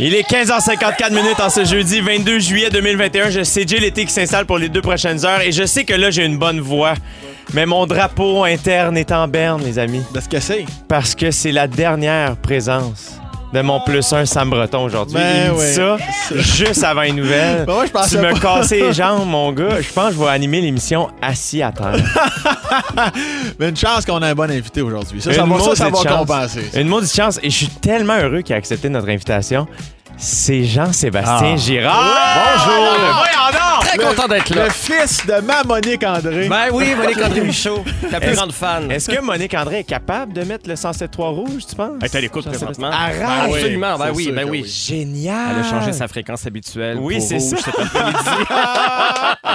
Il est 15h54 minutes en ce jeudi 22 juillet 2021. Je sais Jay l'été qui s'installe pour les deux prochaines heures et je sais que là j'ai une bonne voix. Mais mon drapeau interne est en berne, les amis. De ce que c'est. Parce que c'est la dernière présence de mon plus un Sam Breton aujourd'hui. Ben Il me dit oui. ça juste avant les nouvelles. Ben ouais, je tu me casses les jambes, mon gars. Je pense que je vais animer l'émission assis à terre. Mais une chance qu'on a un bon invité aujourd'hui. Ça, ça va, ça, ça va compenser. ça. Une maudite chance. Et je suis tellement heureux qu'il a accepté notre invitation. C'est Jean-Sébastien Ah. Girard. Bonjour. Très content d'être là. Le fils de ma Monique André. Ben oui, Monique André Michaud, ta plus Est-ce- grande fan. Est-ce que Monique André est capable de mettre le 107.3 rouge, tu penses? Elle est à l'écoute présentement. Arrête! Ben oui, Absolument, ben oui, ben oui. Génial! Elle a changé sa fréquence habituelle. Oui, pour c'est rouge ça. cet après-midi.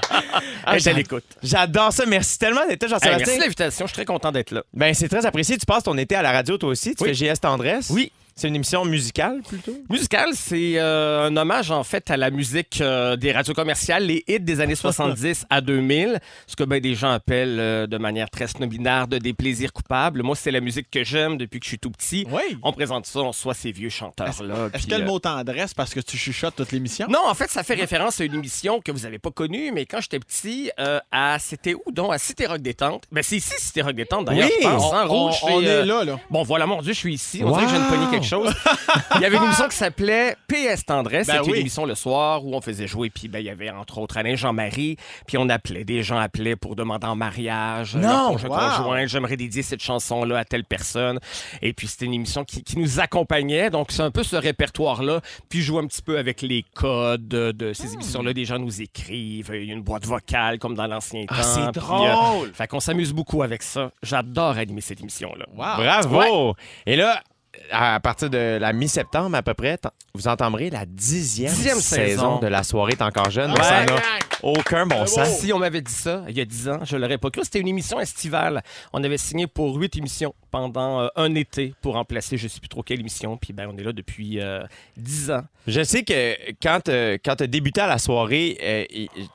Ah, Elle est à l'écoute. J'adore ça. Merci tellement d'être là, Hey, Jean-Sébastien. merci de l'invitation, je suis très content d'être là. ben, c'est très apprécié. Tu passes ton été à la radio, toi aussi? Tu Oui. fais JS Tendresse? Oui. C'est une émission musicale, plutôt? Musical, c'est euh, un hommage en fait à la musique euh, des radios commerciales, les hits des années 70 à 2000, ce que ben, des gens appellent euh, de manière très snobinaire de des plaisirs coupables. Moi, c'est la musique que j'aime depuis que je suis tout petit. Oui. On présente ça, on soit ces vieux chanteurs-là. Est-ce que le mot tendresse parce que tu chuchotes toute l'émission? Non, en fait, ça fait référence à une émission que vous n'avez pas connue, mais quand j'étais petit, à c'était où donc? À Cité Rock Détente. Ben c'est ici Cité Rock Détente d'ailleurs, Oui, je pense. On, hein, rouge, on est là, là. Bon, voilà, mon Dieu, je suis ici. On dirait que je Wow. Pogner quelque chose. Il y avait une émission qui s'appelait PS Tendresse. Ben C'était oui. une émission le soir où on faisait jouer. Puis ben, il y avait entre autres Alain Jean-Marie. Puis on appelait, des gens appelaient pour demander en mariage. Non, leur conjoint, wow. conjoint, J'aimerais dédier cette chanson-là à telle personne. Et puis c'était une émission qui, qui nous accompagnait. Donc c'est un peu ce répertoire-là. Puis je joue un petit peu avec les codes de, de Hmm. ces émissions-là. Des gens nous écrivent. Il y a une boîte vocale comme dans l'ancien temps. Ah, c'est drôle! fait qu'on s'amuse beaucoup avec ça. J'adore animer cette émission-là. Wow. Bravo! Et là, à partir de la mi-septembre à peu près, vous entendrez la dixième, Dixième saison de La soirée est encore jeune. Ouais. Ça n'a aucun bon sens. Si on m'avait dit ça il y a 10 ans, je l'aurais pas cru. C'était une émission estivale. On avait signé pour huit émissions pendant euh, un été pour remplacer je sais plus trop quelle émission. Puis ben, on est là depuis euh, 10 ans. Je sais que quand, euh, quand tu as débuté à la soirée,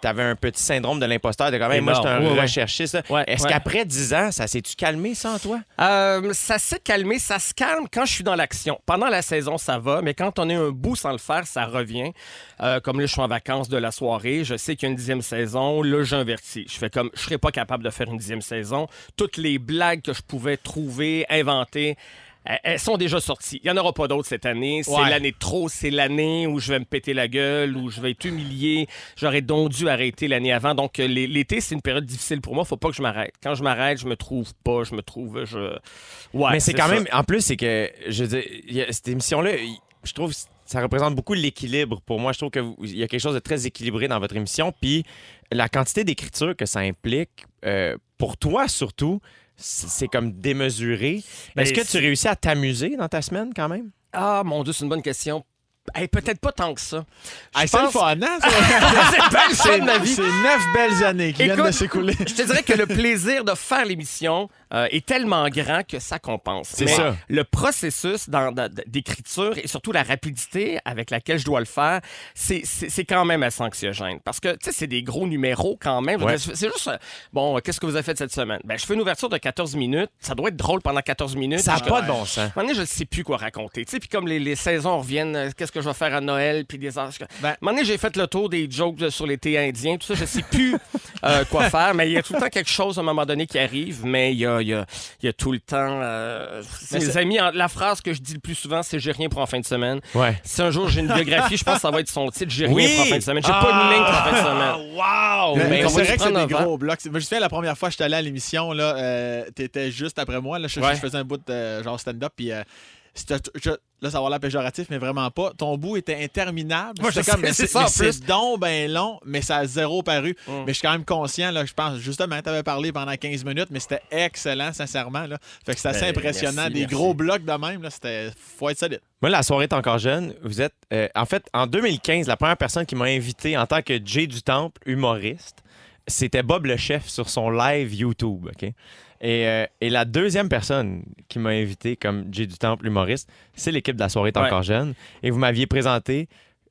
tu avais un petit syndrome de l'imposteur de quand même, moi, je suis un. Ouais, recherchiste. Ouais, Est-ce ouais. qu'après 10 ans, ça s'est-tu calmé, ça, en toi? Euh, ça s'est calmé, ça se calme quand je suis dans l'action. Pendant la saison, ça va, mais quand on est un bout sans le faire, ça revient. Euh, comme là, je suis en vacances de la soirée, je sais qu'il y a une dixième saison, là, j'invertis. Je fais comme, je serais pas capable de faire une dixième saison. Toutes les blagues que je pouvais trouver, inventer, elles- sont déjà sorties. Il n'y en aura pas d'autres cette année. C'est Ouais. l'année trop. C'est l'année où je vais me péter la gueule, où je vais être humilié. J'aurais donc dû arrêter l'année avant. Donc, euh, l'é- l'été, c'est une période difficile pour moi. Faut pas que je m'arrête. Quand je m'arrête, je me trouve pas. Je me trouve. Je... Ouais, Mais c'est quand ça. même, en plus, c'est que, je veux dire, il cette émission-là, il- je trouve que ça représente beaucoup l'équilibre pour moi. Je trouve qu'il y a quelque chose de très équilibré dans votre émission. Puis la quantité d'écriture que ça implique, euh, pour toi surtout, c'est comme démesuré. Ben, Est-ce que tu réussis à t'amuser dans ta semaine quand même? Ah, mon Dieu, c'est une bonne question. Hey, Peut-être pas tant que ça. Je Hey, c'est pense- fun, hein? ça? c'est bien le fun de ma vie. C'est neuf belles années qui viennent de s'écouler. Je te dirais que le plaisir de faire l'émission euh, est tellement grand que ça compense. C'est ça. Le processus d'écriture et surtout la rapidité avec laquelle je dois le faire, c'est- quand même assez anxiogène. Parce que, tu sais, c'est des gros numéros quand même. Ouais. C'est juste, euh, bon, euh, qu'est-ce que vous avez fait cette semaine? Ben, je fais une ouverture de 14 minutes. Ça doit être drôle pendant 14 minutes. Ça n'a pas de bon sens. à un moment donné, je ne sais plus quoi raconter. Tu sais, puis comme les, les saisons reviennent, euh, qu'est-ce que je vais faire à Noël, puis des. Ben- À un moment donné, j'ai fait le tour des jokes sur l'été indien, tout ça, je sais plus euh, quoi faire, mais il y a tout le temps quelque chose à un moment donné qui arrive, mais il y a, il y a- il y a tout le temps. euh, mes amis, en- la phrase que je dis le plus souvent, c'est j'ai rien pour en fin de semaine. Ouais. Si un jour j'ai une biographie, je pense que ça va être son titre j'ai rien pour en fin de semaine. J'ai pas une ligne pour en fin de semaine. Wow! Mais, mais c'est vrai que c'est des un gros blocs. Je me souviens la première fois que j'étais allé à l'émission, là, euh, t'étais juste après moi. Là, je, Ouais. je faisais un bout de genre stand-up, puis euh, là, ça va avoir l'air péjoratif, mais vraiment pas. Ton bout était interminable. C'était comme, sais, mais c'est donc ben long, mais ça a zéro paru. Mm. Mais je suis quand même conscient, là, je pense, justement, t'avais parlé pendant 15 minutes, mais c'était excellent, sincèrement. Là. Fait que c'est assez Ben, impressionnant. merci, des merci. gros blocs de même, là, c'était. Faut être solide. Moi, la soirée est encore jeune. Vous êtes. euh, en fait, en 2015, la première personne qui m'a invité en tant que Jay du Temple, humoriste, c'était Bob le chef sur son live YouTube. OK? Et, euh, et la deuxième personne qui m'a invité comme Jay du Temple, humoriste, c'est l'équipe de la soirée est Ouais. encore jeune. Et vous m'aviez présenté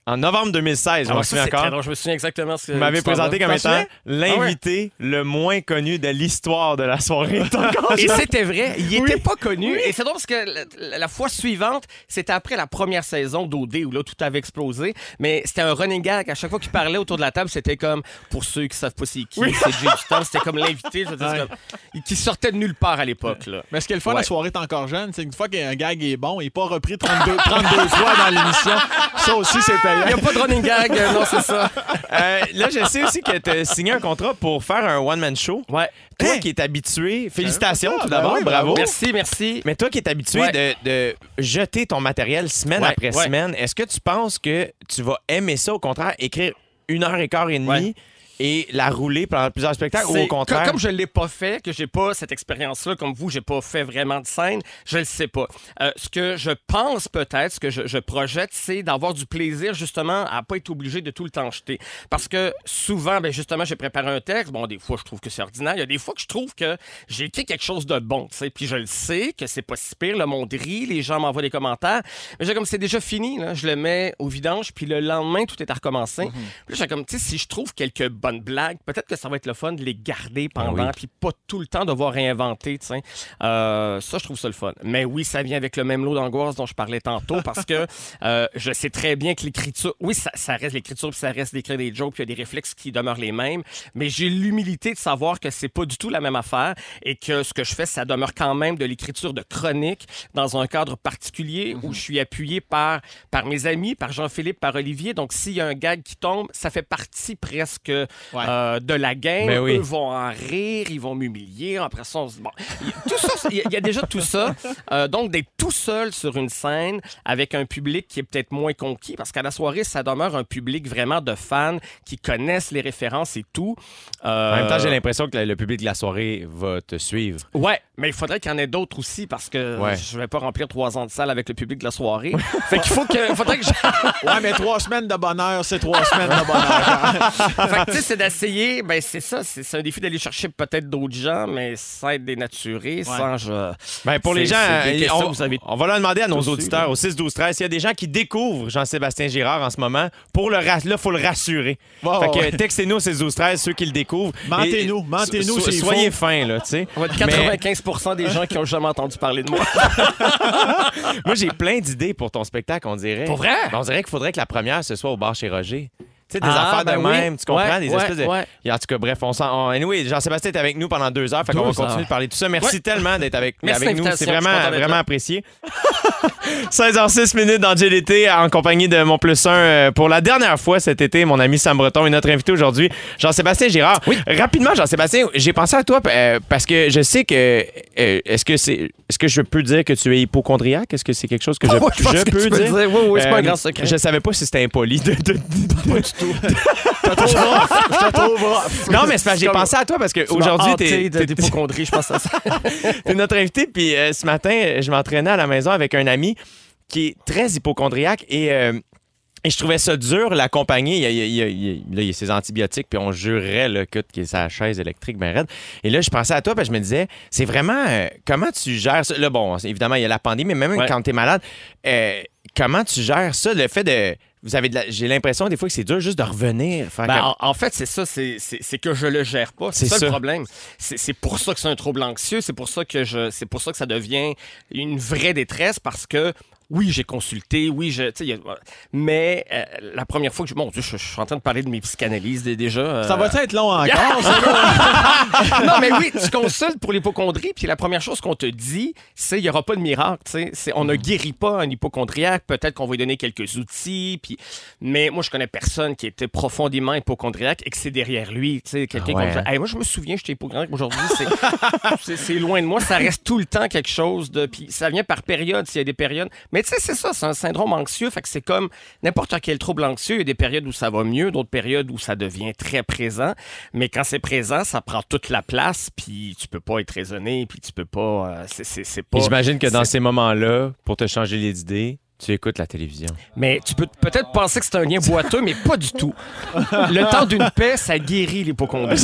En novembre 2016, je Ah ça, souviens encore. drôle. Je me souviens exactement ce que Vous m'avez présenté comme étant l'invité le moins connu de l'histoire de la soirée. Et c'était vrai, il était pas connu. Et c'est drôle parce que la, la fois suivante, c'était après la première saison d'OD où là tout avait explosé. Mais c'était un running gag. À chaque fois qu'il parlait autour de la table, c'était comme, pour ceux qui savent pas c'est qui, c'est Jay. C'était comme l'invité, je veux dire, c'est Ouais. comme- qui sortait de nulle part à l'époque. Mais ce qui est le fun, Ouais. la soirée est encore jeune, c'est qu'une fois qu'un gag est bon, il n'est pas repris 32, 32 fois dans l'émission. Ça aussi, c'est Il n'y a pas de running gag, euh, non, c'est ça. Euh, là, je sais aussi que tu as signé un contrat pour faire un one-man show. Ouais. Toi Hein? qui es habitué, félicitations Ah, tout ben d'abord, oui, bravo. bravo. Merci, merci. Mais toi qui es habitué Ouais. de, de jeter ton matériel semaine Ouais, après ouais. semaine, est-ce que tu penses que tu vas aimer ça, au contraire, écrire une heure et quart et demie Ouais. Et la rouler pendant plusieurs spectacles ou au contraire? Comme, comme je ne l'ai pas fait, que j'ai pas cette expérience-là, comme vous, j'ai pas fait vraiment de scène, je le sais pas. Euh, ce que je pense peut-être, ce que je, je projette, c'est d'avoir du plaisir justement à pas être obligé de tout le temps jeter. Parce que souvent, ben justement, j'ai préparé un texte. Bon, des fois, je trouve que c'est ordinaire. Il y a des fois que je trouve que j'ai écrit quelque chose de bon, tu sais. Puis je le sais que c'est pas si pire. Le monde rit, les gens m'envoient des commentaires. Mais j'ai comme c'est déjà fini, là. Je le mets au vidange, puis le lendemain, tout est à recommencer. Mhm. Puis là, j'ai comme, tu sais, si je trouve quelques bonnes blagues, peut-être que ça va être le fun de les garder pendant, Ben oui. puis pas tout le temps devoir réinventer, tu sais. Euh, ça, je trouve ça le fun. Mais oui, ça vient avec le même lot d'angoisse dont je parlais tantôt, parce que euh, je sais très bien que l'écriture, oui, ça, ça reste l'écriture, puis ça reste d'écrire des jokes, puis il y a des réflexes qui demeurent les mêmes, mais j'ai l'humilité de savoir que c'est pas du tout la même affaire et que ce que je fais, ça demeure quand même de l'écriture de chronique dans un cadre particulier où je suis appuyé par, par mes amis, par Jean-Philippe, par Olivier. Donc, s'il y a un gag qui tombe, ça fait partie presque euh, de la game. Ben oui. Eux vont en rire, ils vont m'humilier. Après ça, on se... bon. Il y a- Tout ça, il y a- il y a déjà tout ça. Euh, donc, d'être tout seul sur une scène avec un public qui est peut-être moins conquis, parce qu'à la soirée, ça demeure un public vraiment de fans qui connaissent les références et tout. Euh, En même temps, j'ai l'impression que le public de la soirée va te suivre. Ouais, mais il faudrait qu'il y en ait d'autres aussi parce que Ouais. je vais pas remplir trois ans de salle avec le public de la soirée. fait qu'il faut que, faudrait que je... Ouais, mais trois semaines de bonheur, c'est trois semaines de bonheur. fait que, c'est d'essayer, ben c'est ça, c'est un défi d'aller chercher peut-être d'autres gens, mais sans être dénaturé, sans je... Ben, pour les gens, euh, on, vous avez on va leur demander à nos auditeurs au 6 12 13 s'il y a des gens qui découvrent Jean-Sébastien Girard en ce moment. Pour le là, faut le rassurer. Ouais, fait que ouais. textez-nous au 6 12 13 ceux qui le découvrent. Mentez-nous, mentez-nous, so- c'est Soyez fins là, tu sais. On va être Mais 95% des gens qui ont jamais entendu parler de moi. moi j'ai plein d'idées pour ton spectacle, on dirait. Pour vrai? Ben, on dirait qu'il faudrait que la première ce soit au bar chez Roger. Tu sais, des Ah, affaires ben de oui. même, tu comprends? Ouais, des espèces de. ouais. En tout cas, bref, on s'en. Anyway, Jean-Sébastien est avec nous pendant deux heures, fait qu'on va continuer de parler de tout ça. Merci tellement d'être avec, Merci avec nous. C'est vraiment, vraiment là. apprécié. 16h06 minutes dans GDT en compagnie de mon plus 1 pour la dernière fois cet été, mon ami Sam Breton et notre invité aujourd'hui, Jean-Sébastien Girard. Oui. Rapidement, Jean-Sébastien, j'ai pensé à toi euh, parce que je sais que. euh, est-ce que c'est. Est-ce que je peux dire que tu es hypochondriaque? Est-ce que c'est quelque chose que je, je pense je que peux dire? dire. Oui, oui, c'est pas un Euh, grand secret. Je savais pas si c'était impoli de- de- de Trouve rough. Non, mais c'est parce que j'ai pensé à toi parce qu'aujourd'hui, t'es t'es- d'hypocondrie, je pense à ça. t'es notre invité. Puis euh, ce matin, euh, je m'entraînais à la maison avec un ami qui est très hypochondriaque et. euh, et je trouvais ça dur, l'accompagner. Il y a, il il y a- il y a- là, il y a ses antibiotiques, puis on jurerait là, que qu'il est sa chaise électrique ben raide. Et là, je pensais à toi, puis je me disais, c'est vraiment... euh, comment tu gères ça? Là, bon, évidemment, il y a la pandémie, mais même Ouais. quand tu es malade, euh, comment tu gères ça? Le fait de... Vous avez de la- J'ai l'impression des fois que c'est dur juste de revenir. faire Ben, comme- en, en fait, c'est ça, c'est que je le gère pas. C'est ça, ça. le problème. C'est c'est pour ça que c'est un trouble anxieux. C'est pour ça que je, c'est pour ça que ça devient une vraie détresse parce que oui, j'ai consulté, oui, je, a- mais euh, la première fois que je, mon Dieu, je, je suis en train de parler de mes psychanalystes dé- déjà. euh, Ça va être long encore, non, mais oui, tu consultes pour l'hypochondrie, puis la première chose qu'on te dit, c'est il n'y aura pas de miracle. C'est- On ne guérit pas un hypochondriaque. Peut-être qu'on va lui donner quelques outils. Puis... Mais moi, je connais personne qui était profondément hypochondriaque et que c'est derrière lui. tu sais, Quelqu'un Ah ouais, Hey, moi, je me souviens, j'étais hypochondriaque. Aujourd'hui, c'est- loin de moi. Ça reste tout le temps quelque chose de. Puis ça vient par période, s'il y a des périodes. Mais tu sais, c'est ça, c'est un syndrome anxieux. Fait que c'est comme n'importe quel trouble anxieux. Il y a des périodes où ça va mieux, d'autres périodes où ça devient très présent. Mais quand c'est présent, ça prend toute la place, puis tu peux pas être raisonné, puis tu peux pas. euh, c'est- pas. J'imagine que dans ces moments-là, pour te changer les idées, Tu écoutes la télévision. Mais tu peux peut-être penser que c'est un lien boiteux, mais pas du tout. Le temps d'une paix, ça guérit l'hypochondrie.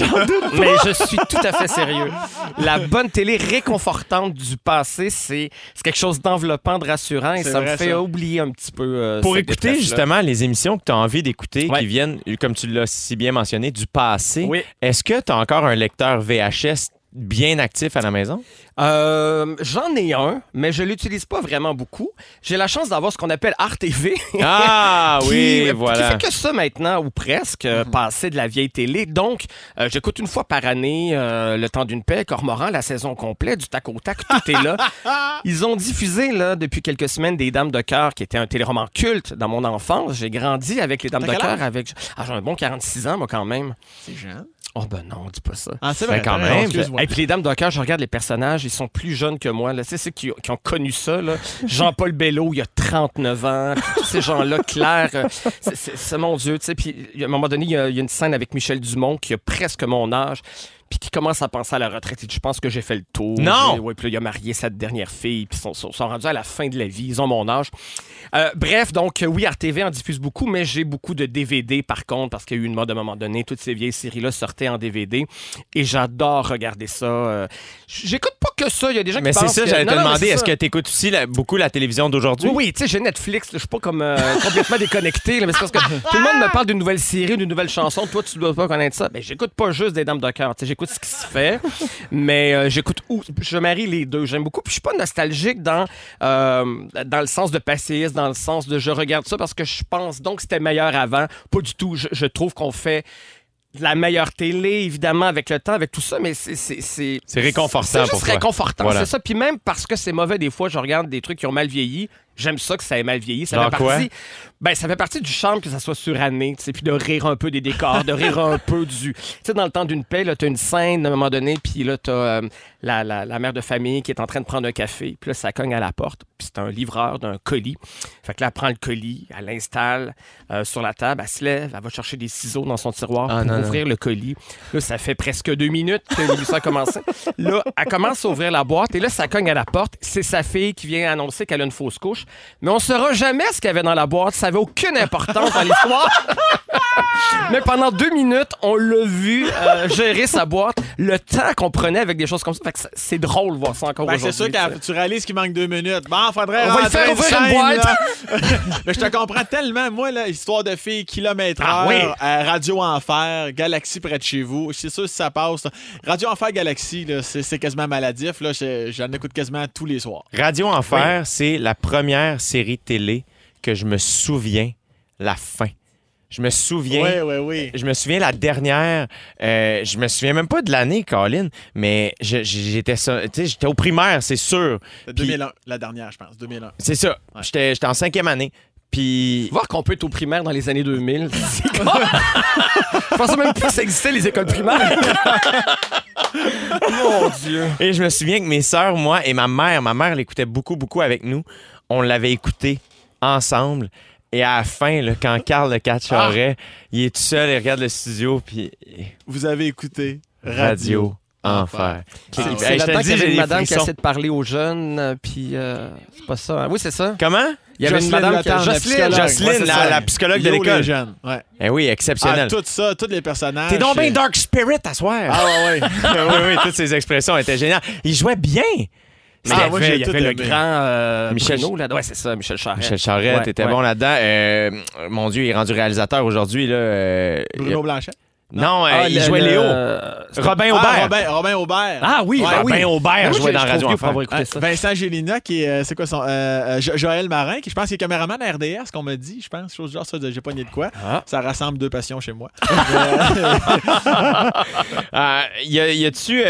Mais je suis tout à fait sérieux. La bonne télé réconfortante du passé, c'est c'est quelque chose d'enveloppant, de rassurant, et ça me fait ça. oublier un petit peu. euh, Pour écouter justement les émissions que tu as envie d'écouter, Ouais. qui viennent, comme tu l'as si bien mentionné, du passé, Oui. est-ce que tu as encore un lecteur VHS bien actif à la maison? Euh, J'en ai un, mais je l'utilise pas vraiment beaucoup. J'ai la chance d'avoir ce qu'on appelle Art TV. Ah qui- oui, qui voilà. fait que ça maintenant, ou presque, euh, passer de la vieille télé. Donc, euh, j'écoute une fois par année Le Temps d'une paix, Cormoran, la saison complète, du tac au tac, tout est là. Ils ont diffusé là, depuis quelques semaines des Dames de cœur, qui était un téléroman culte dans mon enfance. J'ai grandi avec les Dames de cœur. avec Ah, J'ai un bon 46 ans, moi, quand même. C'est jeune. Oh ben non, dis pas ça. Ah, c'est Ben, vrai. quand raison, même. Et puis les dames de cœur, je regarde les personnages, ils sont plus jeunes que moi. là. C'est ceux qui, qui ont connu ça. là. Jean-Paul Bello, il a 39 ans. Tous ces gens-là, Claire, euh, c'est- mon Dieu. tu sais. Puis à un moment donné, il y, a, il y a une scène avec Michel Dumont qui a presque mon âge. Puis qui commence à penser à la retraite. Dit, Je pense que j'ai fait le tour. Non! Ouais, puis là, il a marié sa dernière fille. Puis ils sont, sont, sont rendus à la fin de la vie. Ils ont mon âge. Euh, bref, donc, euh, oui, RTV en diffuse beaucoup, mais j'ai beaucoup de DVD par contre, parce qu'il y a eu une mode à un moment donné. Toutes ces vieilles séries-là sortaient en DVD. Et j'adore regarder ça. Euh, J'écoute pas que ça. Il y a des gens Mais qui c'est pensent ça, que- j'allais te Non, mais demander, c'est est-ce ça. que tu écoutes aussi la- beaucoup la télévision d'aujourd'hui? Oui, oui, tu sais, j'ai Netflix, je suis pas comme euh, complètement déconnecté, là, mais c'est parce que tout le monde me parle d'une nouvelle série, d'une nouvelle chanson, toi tu dois pas connaître ça. Ben, j'écoute pas juste des Dames de cœur, j'écoute ce qui se fait, mais euh, j'écoute où je marie les deux, j'aime beaucoup, puis je suis pas nostalgique dans euh, dans le sens de passiste, dans le sens de je regarde ça parce que je pense donc que c'était meilleur avant, pas du tout, je, je trouve qu'on fait la meilleure télé, évidemment, avec le temps, avec tout ça, mais c'est... C'est c'est- C'est réconfortant C'est juste pour toi. réconfortant, Voilà. c'est ça. Puis même parce que c'est mauvais, des fois, je regarde des trucs qui ont mal vieilli. J'aime ça que ça ait mal vieilli. Ça fait quoi? partie. Ben, ça fait partie du charme que ça soit suranné, tu sais, puis de rire un peu des décors, de rire un peu du. Tu sais, dans le temps d'une paix, là, t'as une scène à un moment donné, puis là, t'as euh, la, la, la mère de famille qui est en train de prendre un café, puis là, ça cogne à la porte, puis c'est un livreur d'un colis. Fait que là, elle prend le colis, elle l'installe euh, sur la table, elle se lève, elle va chercher des ciseaux dans son tiroir Ah, pour non, non. ouvrir le colis. Là, ça fait presque deux minutes que l'émission a commencé. Là, elle commence à ouvrir la boîte et là, ça cogne à la porte. C'est sa fille qui vient annoncer qu'elle a une fausse couche. Mais on ne saura jamais ce qu'il y avait dans la boîte. Ça n'avait aucune importance dans l'histoire. Mais pendant deux minutes, on l'a vu euh, gérer sa boîte. Le temps qu'on prenait avec des choses comme ça. Fait que c'est- drôle de voir ça encore Ben, aujourd'hui. c'est sûr que tu réalises qu'il manque deux minutes. Bon, faudrait On va faire une ouvrir une scène, boîte. Mais je te comprends tellement. Moi, là, histoire de filles, kilomètre heure, Ah oui. euh, Radio Enfer, Galaxie près de chez vous. C'est sûr si ça passe. là. Radio Enfer, Galaxie, c'est quasiment maladif. J'en écoute quasiment tous les soirs. Radio Enfer, c'est la première série télé que je me souviens la fin. Je me souviens. Oui, oui, oui. Je me souviens la dernière, euh, je me souviens même pas de l'année, Colin, mais j'étais ça- tu sais, j'étais au primaire, c'est sûr. Puis- 2001, la dernière, je pense. 2001. C'est ça. Ouais. J'étais j'étais en cinquième année. Puis Voir qu'on peut être au primaire dans les années 2000. c'est con. Je pensais même plus que ça existait, les écoles primaires. Mon Dieu. Et je me souviens que mes sœurs, moi et ma mère, ma mère l'écoutait beaucoup, beaucoup avec nous. On l'avait écouté ensemble. Et à la fin, là, quand Carl le Catcharet, il est tout seul, il regarde le studio, puis Vous avez écouté Radio Enfer. C'est Hey, c'est là-dedans qu'il y avait une madame qui essaie de parler aux jeunes, puis euh, c'est pas ça. hein? Oui, c'est ça. Comment? Il y avait une madame qui la Jocelyne, psychologue. Jocelyne, Ouais, la, la psychologue de Yo, l'école. jeunes. Ouais. Eh oui, Ah, exceptionnel. tout ça, tous les personnages. T'es donc bien Dark Spirit à soir. Ah, ouais, ouais. oui, oui, toutes ces expressions étaient géniales. Il jouait bien. Mais Ah, il y avait, j'ai il y tout avait le aimé. grand euh, Michel- Bruno, là. Ouais, c'est ça, Michel Charette. Michel Charette Ouais, était ouais. bon là-dedans. Euh, mon Dieu, il est rendu réalisateur aujourd'hui. là. euh, Bruno Blanchet? Non, euh, Ah, il le- jouait le- Léo. Robin Ah, Aubert. Robin, Robin Aubert. Ah oui, Ouais, oui. Robin Aubert Moi, jouait dans Radio écouté Ah, ça. Vincent Gélina, qui est, c'est quoi son. euh, Jo- Joël Marin, qui je pense qu'il est caméraman à RDS, qu'on m'a dit, je pense, chose du genre, ça, j'ai pas nié de quoi. Ah. Ça rassemble deux passions chez moi. Euh, y a- y a-tu.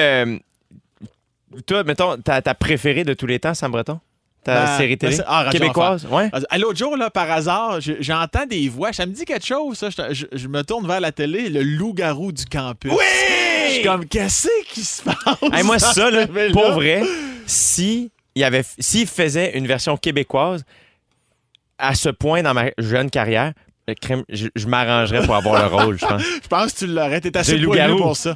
Toi, mettons, ta, ta préférée de tous les temps, Sam Breton? Ta Ben, série télé? ben, ah, Québécoise? Ouais. À l'autre jour, là, par hasard, je- j'entends des voix. Ça me dit quelque chose, ça. Je, je- je me tourne vers la télé, le loup-garou du campus. Je suis comme, qu'est-ce qui se passe? Hey, moi, ça, là, pour vrai, si il avait, s'il faisait une version québécoise à ce point dans ma jeune carrière, je, je m'arrangerais pour avoir le rôle, je pense. Je pense que tu l'aurais. T'es assez poilu pour ça.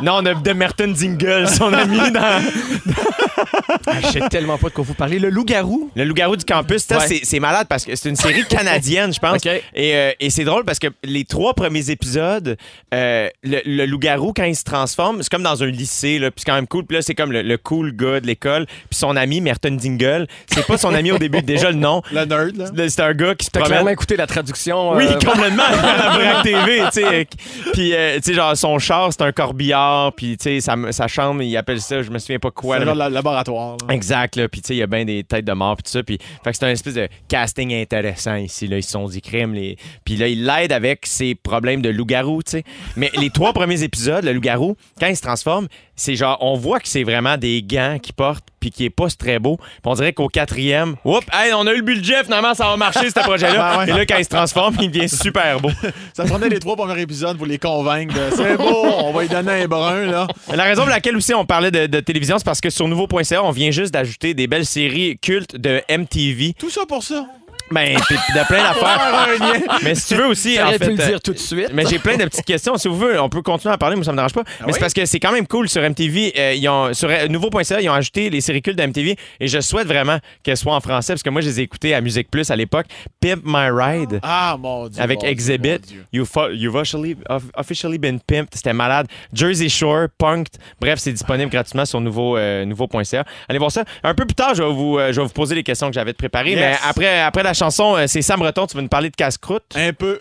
Non, on a de Merton Dingle, son ami dans. Ah, Je sais tellement pas de quoi vous parlez. Le loup-garou? Le loup-garou du campus, ça, Ouais. c'est- malade parce que c'est une série canadienne, je pense. Et, euh, et c'est drôle parce que les trois premiers épisodes, euh, le, le loup-garou, quand il se transforme, c'est comme dans un lycée, là, puis c'est quand même cool. Puis là, c'est comme le, le cool gars de l'école. Puis son ami, Merton Dingle, c'est pas son ami au début, déjà le nom. Le nerd, là. C'est un gars qui se promène. clairement écouté la traduction. Oui, euh, complètement. à Vrac TV, tu sais. Puis, euh, tu sais, genre, son char, c'est un corbillard. Puis, tu sais, sa, sa chambre, il appelle ça, je me souviens pas quoi. Là, genre le Exact, là. Puis, tu sais, il y a bien des têtes de mort, puis tout ça. Puis, fait que c'est un espèce de casting intéressant ici, là. Ils se sont dit crime. Les... Puis là, il l'aide avec ses problèmes de loup-garou. Mais les trois premiers épisodes, le loup-garou, quand il se transforme, c'est genre, on voit que c'est vraiment des gants qu'il porte, puis qui est pas très beau. Puis on dirait qu'au quatrième, oups, hey, on a eu le budget, finalement, ça va marcher, ce projet-là. Ouais. Et là, quand il se transforme, il devient super beau. Ça prenait les trois premiers épisodes pour les convaincre de c'est beau, on va lui donner un brun, là. La raison pour laquelle aussi on parlait de, de télévision, c'est parce que sur nouveau.ca, on vient juste d'ajouter des belles séries cultes de MTV. Tout ça pour ça. Ben, puis de plein d'affaires. Mais si tu veux aussi, en fait. pu le euh, dire tout de suite. mais j'ai plein de petites questions. Si vous voulez, on peut continuer à parler, moi ça me dérange pas. mais oui? c'est parce que c'est quand même cool sur MTV. euh, ils ont, sur euh, nouveau.ca, ils ont ajouté les séries cultes de MTV et je souhaite vraiment qu'elles soient en français parce que moi je les ai écoutées à Musique Plus à l'époque. Pimp My Ride. Ah, mon Dieu. Avec mon Exhibit, mon Dieu. you fo- You've officially, of- officially been pimped. C'était malade. Jersey Shore, Punked. Bref, c'est disponible gratuitement sur nouveau, euh, nouveau.ca. Allez voir ça. Un peu plus tard, je vais vous, euh, je vais vous poser les questions que j'avais préparées. Yes. Mais après, après la chanson, euh, c'est Sam Breton. Tu vas nous parler de casse-croûte? Un peu.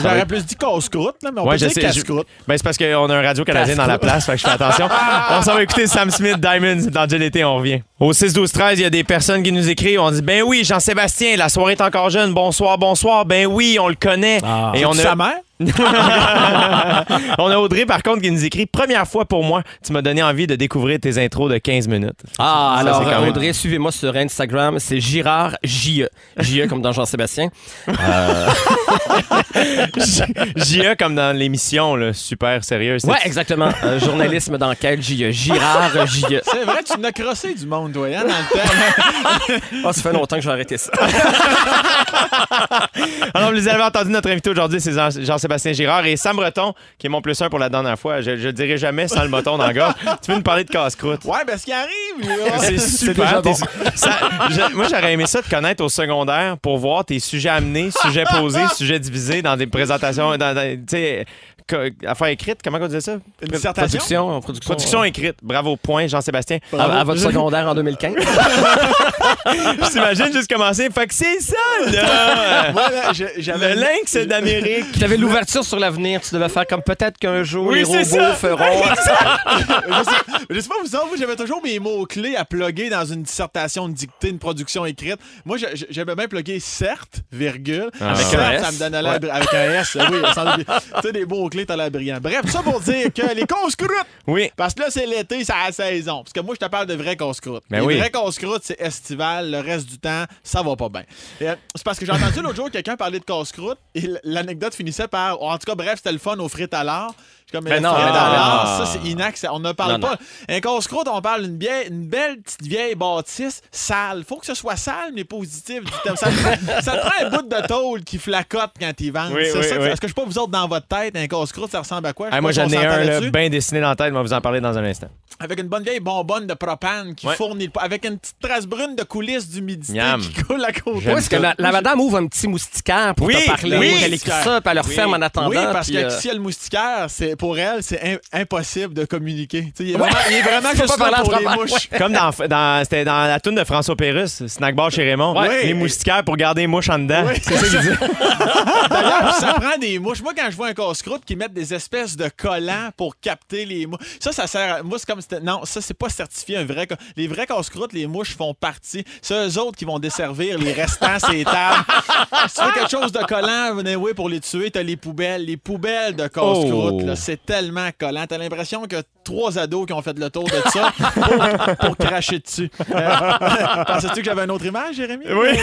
J'aurais plus dit casse-croûte, mais on Ouais, peut je dire casse-croûte. Ben, c'est parce qu'on a un radio canadien dans la place, fait que je fais attention. on s'en va écouter Sam Smith, Diamonds, dans été, on revient. Au 6 12 13 il y a des personnes qui nous écrivent, on dit ben oui, Jean-Sébastien, la soirée est encore jeune, bonsoir, bonsoir. Ben oui, on le connaît. Ah. Et on C'est a sa mère? on a Audrey par contre qui nous écrit première fois pour moi, tu m'as donné envie de découvrir tes intros de 15 minutes. Ah, Ça, alors, c'est quand même- Audrey, suivez-moi sur Instagram. C'est Girard J.E. J.E. comme dans Jean-Sébastien. J.A. comme dans l'émission là, super sérieuse. Ouais, exactement. Euh, journalisme d'enquête J.E. Girard J.E. C'est vrai, tu n'as crossé du monde, toi, hein, dans le temps. Ah, ça fait longtemps que j'ai arrêté ça. Alors, vous avez entendu notre invité aujourd'hui, c'est Jean- Jean-Sébastien Girard et Sam Breton, qui est mon plus un pour la dernière fois. Je, je dirai jamais sans le bâton dans la gorge. Tu veux nous parler de casse-croûte? Ouais, ben, ce qui arrive. C'est super. déjà bon. T'es- ça- je- moi, j'aurais aimé ça te connaître au secondaire pour voir tes sujets amenés, sujets posés, sujets divisés dans des présentations, dans, dans- affaires écrites, comment on disait ça? Une dissertation? Production, production. Production écrite. Bravo, point, Jean-Sébastien. À, à votre secondaire en 2015. Je t'imagine juste commencer. Fait que c'est ça, là! Moi, là, j'ai- j'avais Le lynx d'Amérique. Tu avais l'ouverture sur l'avenir. Tu devais faire comme peut-être qu'un jour Oui, les c'est robots ça. feront. je, sais, je sais pas vous autres, j'avais toujours mes mots-clés à plugger dans une dissertation, une dictée, une production écrite. Moi, j'aimais bien plugger certes, virgule. Ah. Avec Certes, un S. Ça me donnait l'air bri- avec un S, oui. sans doute. Tu sais, des mots-clés, t'as l'air brillant. Bref, ça pour dire que les casse-croûtes, Oui. parce que là, c'est l'été, c'est la saison. Parce que moi, je te parle de vrais casse-croûtes. Ben les oui. vrais casse-croûtes, c'est estival. Le reste du temps, ça va pas bien. Euh, C'est parce que j'ai entendu l'autre jour quelqu'un parler de casse-croûte et l'anecdote finissait par. En tout cas, bref, c'était le fun aux frites à l'art. Comme, Ben les non, ça, c'est inaccessible. On ne parle Non, pas. Un casse-croûte, on parle d'une une belle petite vieille bâtisse sale. Faut que ce soit sale, mais positif. Ça, te prend- ça te prend un bout de tôle qui flacote quand ils vendent. Oui, oui. Est-ce que je peux pas vous autres dans votre tête, un casse-croûte, ça ressemble à quoi? Moi, j'en ai un bien dessiné dans la tête. On va vous en parler dans un instant. Avec une bonne vieille bonbonne de propane qui Ouais. fournit le Avec une petite trace brune de coulisses d'humidité qui coule à côté. Parce que la, la madame ouvre un petit moustiquaire pour Oui, te parler? oui, elle écrit ça, puis elle le referme en attendant. Oui, parce que euh, si elle le moustiquaire, c'est pour elle, c'est im- impossible de communiquer. Il est vraiment, il est vraiment juste parler pour les mouches. Comme dans, dans- c'était dans la toune de François Pérus, Snack Bar chez Raymond. Ouais. Les moustiquaires pour garder les mouches en dedans. C'est ça qu'il dit. D'ailleurs, ça prend des mouches. Moi, quand je vois un casse-croûte qui met des espèces de collants pour capter les mouches, ça, ça sert à... Moi, c'est comme... Non, ça, c'est pas certifié un vrai... Les vrais casse-croûtes, les mouches font partie. C'est eux autres qui vont desservir les restants, ces tables. si tu fais quelque chose de collant, venez, oui, pour les tuer, t'as les poubelles. Les poubelles de casse-croûte, Oh. C'est tellement collant. T'as l'impression que trois ados qui ont fait le tour de ça pour, pour cracher dessus. Euh, Pensais-tu que j'avais une autre image, Jérémy? Oui.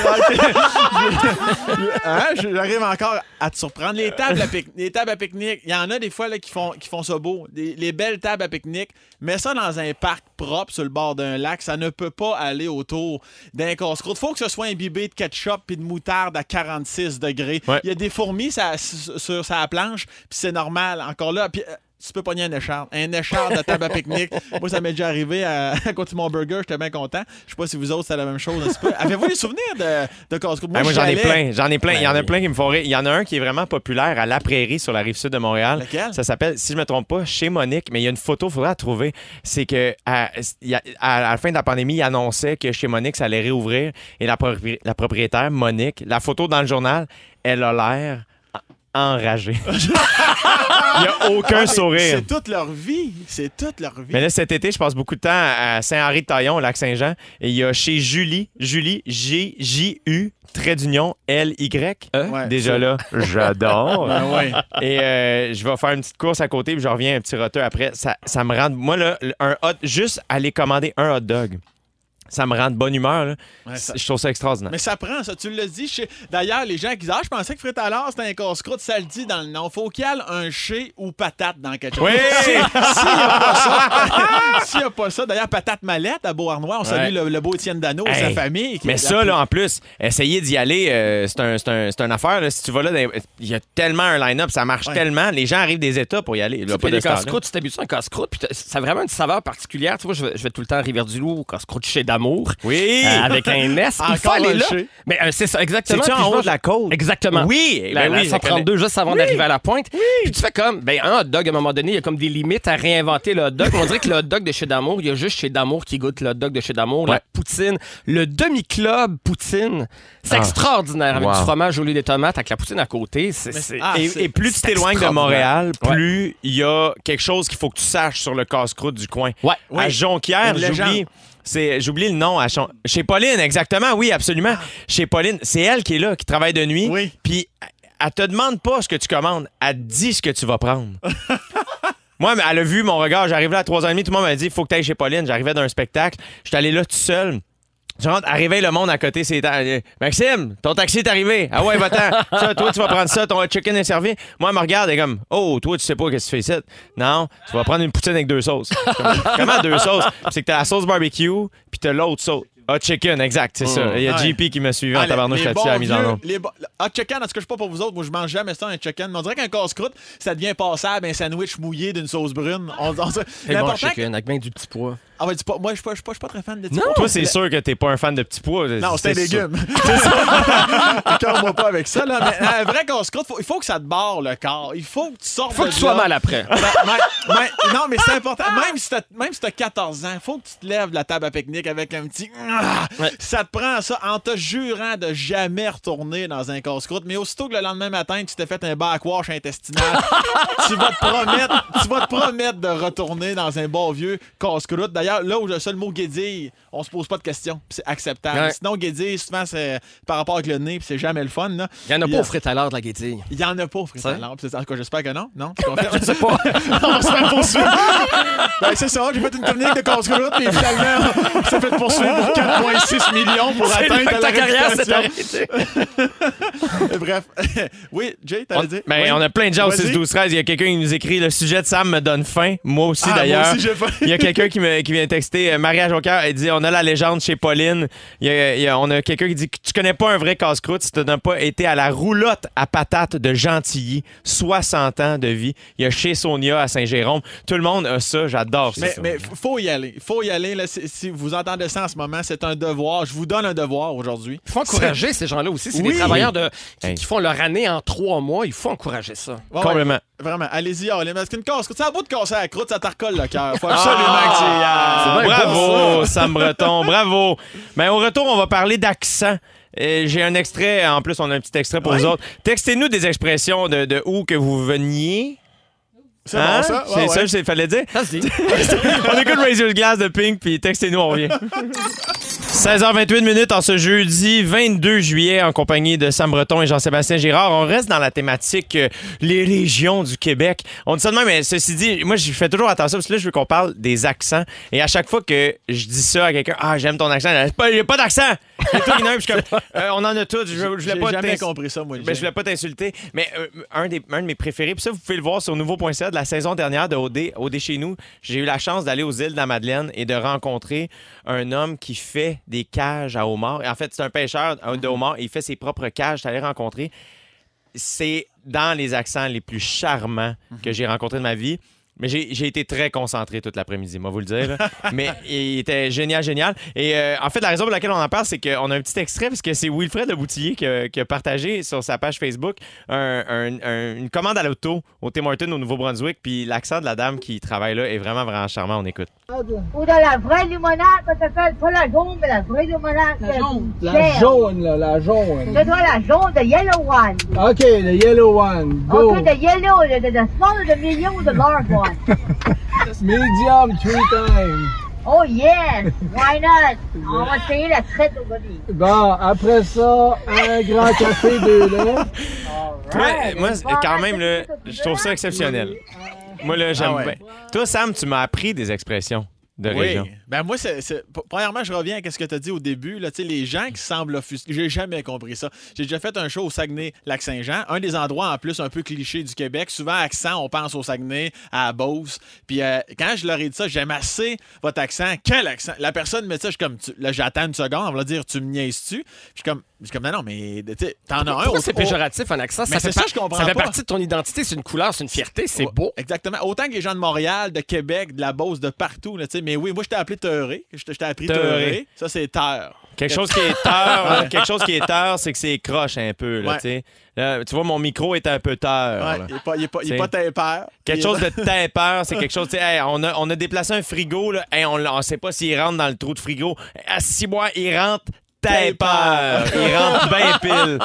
Hein, J'arrive encore à te surprendre. Les tables à, pique- les tables à pique-nique, il y en a des fois là, qui, font, qui font ça beau. Les belles tables à pique-nique, mets ça dans un parc propre sur le bord d'un lac, ça ne peut pas aller autour d'un casse-croûte. faut que ce soit imbibé de ketchup et de moutarde à 46 degrés. Il y a des fourmis ça- sur sa planche, puis c'est normal. Encore là, puis, euh, tu peux pogner un écharpe. Un écharpe de table à pique-nique. Moi, ça m'est déjà arrivé à, à côté de mon burger. J'étais bien content. Je sais pas si vous autres, c'est la même chose un petit peu. Avez-vous des souvenirs de, de? Ah, Moi, j'en ai plein. J'en ai plein. Il y en a Ben plein qui me font rire. Il y en a un qui est vraiment populaire à La Prairie sur la rive sud de Montréal. Lequel? Ça s'appelle, si je me trompe pas, chez Monique, mais il y a une photo, il faudra la trouver. C'est que à, la fin de la pandémie, il annonçait que chez Monique, ça allait réouvrir. Et la, propri- la propriétaire, Monique, la photo dans le journal, elle a l'air enragée. il n'y a aucun Ah, sourire. C'est toute leur vie. C'est toute leur vie. Mais là, cet été, je passe beaucoup de temps à Saint-Henri-de-Taillon, au Lac-Saint-Jean. Et il y a chez Julie, Julie, G-J-U, trait d'union, L-Y. Ouais. Déjà là, j'adore. Ben ouais. Et euh, je vais faire une petite course à côté, puis je reviens un petit roteux après. Ça, ça me rend. Moi, là, un hot, juste aller commander un hot dog, ça me rend de bonne humeur. là. Ouais, ça- Je trouve ça extraordinaire. Mais ça prend, ça. Tu dit. chez- D'ailleurs, les gens qui disent Ah, je pensais que frites à c'était un casse-croûte. Ça le dit dans le nom. Faut qu'il y ait un chez ou patate dans quelque chose. Oui! Si- S'il n'y a pas ça, s'il y a pas ça, d'ailleurs, patate mallette à Beauharnois, on salue le, le beau Étienne Dano et Hey, sa famille. qui- Mais ça, là, en plus, essayer d'y aller, euh, c'est un, c'est un- c'est une affaire. là. Si tu vas là, dans- il y a tellement un line-up, ça marche Ouais. tellement. Les gens arrivent des États pour y aller. Là, pas de casse-croûtes, tu t'habitues à un casse-croûte, puis ça a vraiment une saveur particulière. Tu vois, je vais, je vais tout le temps à Rivière-du-Loup, casse-croûte chez Oui! euh, avec un S. Il faut aller là. Mais euh, c'est ça, exactement. Puis en haut de la côte? Exactement. Oui! La, ben oui, je connais. 132 juste avant d'arriver à la pointe. Puis tu fais comme, ben un hot dog, à un moment donné, il y a comme des limites à réinventer le hot dog. On dirait que le hot dog de chez Damour, il y a juste chez Damour qui goûte le hot dog de chez Damour, la poutine, le demi-club poutine. C'est Ah. extraordinaire avec Wow. du fromage au lieu des tomates, avec la poutine à côté. C'est, c'est- Ah, et, c'est- et plus tu c'est t'éloignes de. Montréal, plus il y a quelque chose qu'il faut que tu saches sur le casse-croûte du coin. Ouais. Oui. À Jonquière, j'oublie. C'est, j'oublie le nom. à Chez Pauline, exactement. Oui, absolument. Chez Pauline, c'est elle qui est là, qui travaille de nuit. Oui. Puis elle te demande pas ce que tu commandes. Elle te dit ce que tu vas prendre. Moi, mais elle a vu mon regard. J'arrive là à 3h30. Tout le monde m'a dit il faut que tu ailles chez Pauline. J'arrivais d'un spectacle. J'étais allé là tout seul. Je rentre, arrivé le monde à côté, c'est euh, Maxime, ton taxi est arrivé. Ah ouais, va-t'en. Ça, toi, tu vas prendre ça, ton chicken est servi. Moi, elle me regarde et comme Oh, toi, tu sais pas qu'est-ce que tu fais ici. Non, tu vas prendre une poutine avec deux sauces. Comme, Comment deux sauces? C'est que t'as la sauce barbecue, puis t'as l'autre sauce. Hot chicken, exact, c'est ça. Il y a Ouais. JP qui m'a suivi en Ah, tabarnouche là-dessus à la mise en les bo- Ah, chicken, en tout cas, je sais pas pour vous autres, moi je mange jamais ça, un chicken. Mais on dirait qu'un casse-croûte, ça devient passable, un sandwich mouillé d'une sauce brune. On, on- c'est bon chicken, avec bien du petit poids. Ah, ouais, pas- moi, je suis pas, je suis pas, je suis pas très fan de Non. Toi, c'est sûr que t'es pas un fan de petits pois. Non, c'est un légume. C'est ça. Écoeure-moi pas avec ça, là. Mais un vrai casse-croûte, faut- il faut que ça te barre le corps. Il faut que tu sortes Faut de que tu sois mal après. Ben, ben, ben, non, mais c'est important. Même si t'as même si t'as 14 ans, faut que tu te lèves de la table à pique-nique avec un petit. Ah! Ouais. Ça te prend ça en te jurant de jamais retourner dans un casse-croûte. Mais aussitôt que le lendemain matin, tu t'es fait un backwash intestinal, tu vas te promettre, tu vas te promettre de retourner dans un bon vieux casse-croûte. D'ailleurs, là où le seul mot guédille, on se pose pas de questions. C'est acceptable. Ouais. Sinon, guédille, souvent, c'est par rapport avec le nez, puis c'est jamais le fun. là. Il y en a pas au l'heure de la guédille. Il y en a pas au cas, j'espère que non. Non? Je sais pas. on se faire poursuivre. ben, c'est ça, j'ai fait une technique de casse-croûte, mais finalement, on s'est fait poursuivre pour 4,6 millions pour atteindre la ta carrière s'est. Bref. oui, Jay, t'allais dire? ben, Oui. on a plein de gens au Vas-y. 6 12 13 Il y a quelqu'un qui nous écrit le sujet de Sam me donne faim. Moi aussi Ah, moi d'ailleurs. aussi, j'ai faim. Il y a quelqu'un qui, me- qui vient texter euh, Maria Joker. Elle dit on a la légende chez Pauline. Il y a- il y a- on a quelqu'un qui dit tu connais pas un vrai casse-croûte si tu n'as pas été à la roulotte à patates de Gentilly. 60 ans de vie. Il y a chez Sonia à Saint-Jérôme. Tout le monde a ça. J'adore ça. Mais, mais faut y aller. Faut y aller. Là, si, si vous entendez ça en ce moment, c'est un devoir. Je vous donne un devoir aujourd'hui. Il faut encourager ces gens-là aussi. C'est Oui. des travailleurs de, qui, Hey. qui font leur année en trois mois. Il faut encourager ça. Ouais, ouais, Complètement. Vraiment, allez-y, allez. Parce qu'une casse-croûte, c'est à bout de casser la croûte, ça te recolle le cœur. Faut absolument que tu y ailles. bravo, Sam Breton, bravo. Mais au retour, on va parler d'accent. Euh, J'ai un extrait, en plus, on a un petit extrait pour Oui. vous autres. Textez-nous des expressions de, de où que vous veniez. C'est Hein? bon, ça? C'est Ouais, ça, ouais. il fallait dire? Ça dit. on écoute Razor's Glass de Pink, puis textez-nous, on revient. 16h28 minutes en ce jeudi 22 juillet en compagnie de Sam Breton et Jean-Sébastien Girard. On reste dans la thématique euh, les régions du Québec. On dit ça de même, mais ceci dit, moi je fais toujours attention parce que là je veux qu'on parle des accents et à chaque fois que je dis ça à quelqu'un, ah j'aime ton accent, il n'y a pas d'accent. Et puis je suis comme, euh, on en a tous. Je, je voulais pas jamais compris ça, moi. ben, je voulais pas t'insulter, mais euh, un, des, un de mes préférés, puis ça, vous pouvez le voir sur nouveau.ca de la saison dernière de OD, OD chez nous. J'ai eu la chance d'aller aux îles de la Madeleine et de rencontrer un homme qui fait des cages à homards. En fait, c'est un pêcheur euh, de homards et il fait ses propres cages. Je allé rencontrer. C'est dans les accents les plus charmants que j'ai rencontrés de ma vie. Mais j'ai été très concentré toute l'après-midi, moi vous le dire. là. Mais il était génial, génial. Et euh, en fait, la raison pour laquelle on en parle, c'est qu'on a un petit extrait, parce que c'est Wilfred Le Boutillier qui a, qui a partagé sur sa page Facebook un- un- un- une commande à l'auto au Tim Hortons au Nouveau-Brunswick. Puis l'accent de la dame qui travaille là est vraiment, vraiment charmant. On écoute. Ou de la vraie limonade, ça s'appelle pas la jaune, mais la vraie limonade. La jaune. La jaune, là, la jaune. Je dois la jaune, the yellow one. OK, the yellow one. Go. Okay, the yellow, the, the, the small, the medium, the large one. Medium, three times. Oh yes, why not? On va essayer la traite au body. Bon, après ça, un grand café, deux laits. Ouais, moi, quand même, là, je trouve ça exceptionnel. Moi, là, j'aime Ah ouais. bien. Toi, Sam, tu m'as appris des expressions de Oui. région. Ben moi, c'est, c'est- p- premièrement, je reviens à ce que tu as dit au début. Là, les gens qui semblent offusqués. J'ai jamais compris ça. J'ai déjà fait un show au Saguenay-Lac-Saint-Jean, un des endroits en plus un peu cliché du Québec. Souvent, accent, on pense au Saguenay, à Beauce. Puis euh, quand je leur ai dit ça, j'aime assez votre accent. Quel accent? La personne me dit ça, je suis comme, tu- là, j'attends une seconde, on va dire, tu me niaises-tu? Puis Je suis comme, je suis comme, non, non, mais t'en as un. Pourquoi au- c'est péjoratif, un accent? Mais fait ça, par- je comprends Ça fait pas. partie de ton identité, c'est une couleur, c'est une fierté, c'est Ouais, beau. Exactement. Autant que les gens de Montréal, de Québec, de la Beauce, de partout. Là, mais oui, moi, je t'ai appelé Teuré. Je t'ai appris Teuré. Ça, c'est terre. Quelque chose qui est tard, là, quelque chose qui est tard, c'est que c'est croche un peu. Là, Ouais. tu sais. Là, tu vois, mon micro est un peu tard. Ouais, il est pas, il est pas, il est pas. Quelque chose de tempère, c'est quelque chose. hey, on, a, on a déplacé un frigo, là, hey, on ne sait pas s'il rentre dans le trou de frigo. À six mois, il rentre tempère. Il rentre bien pile.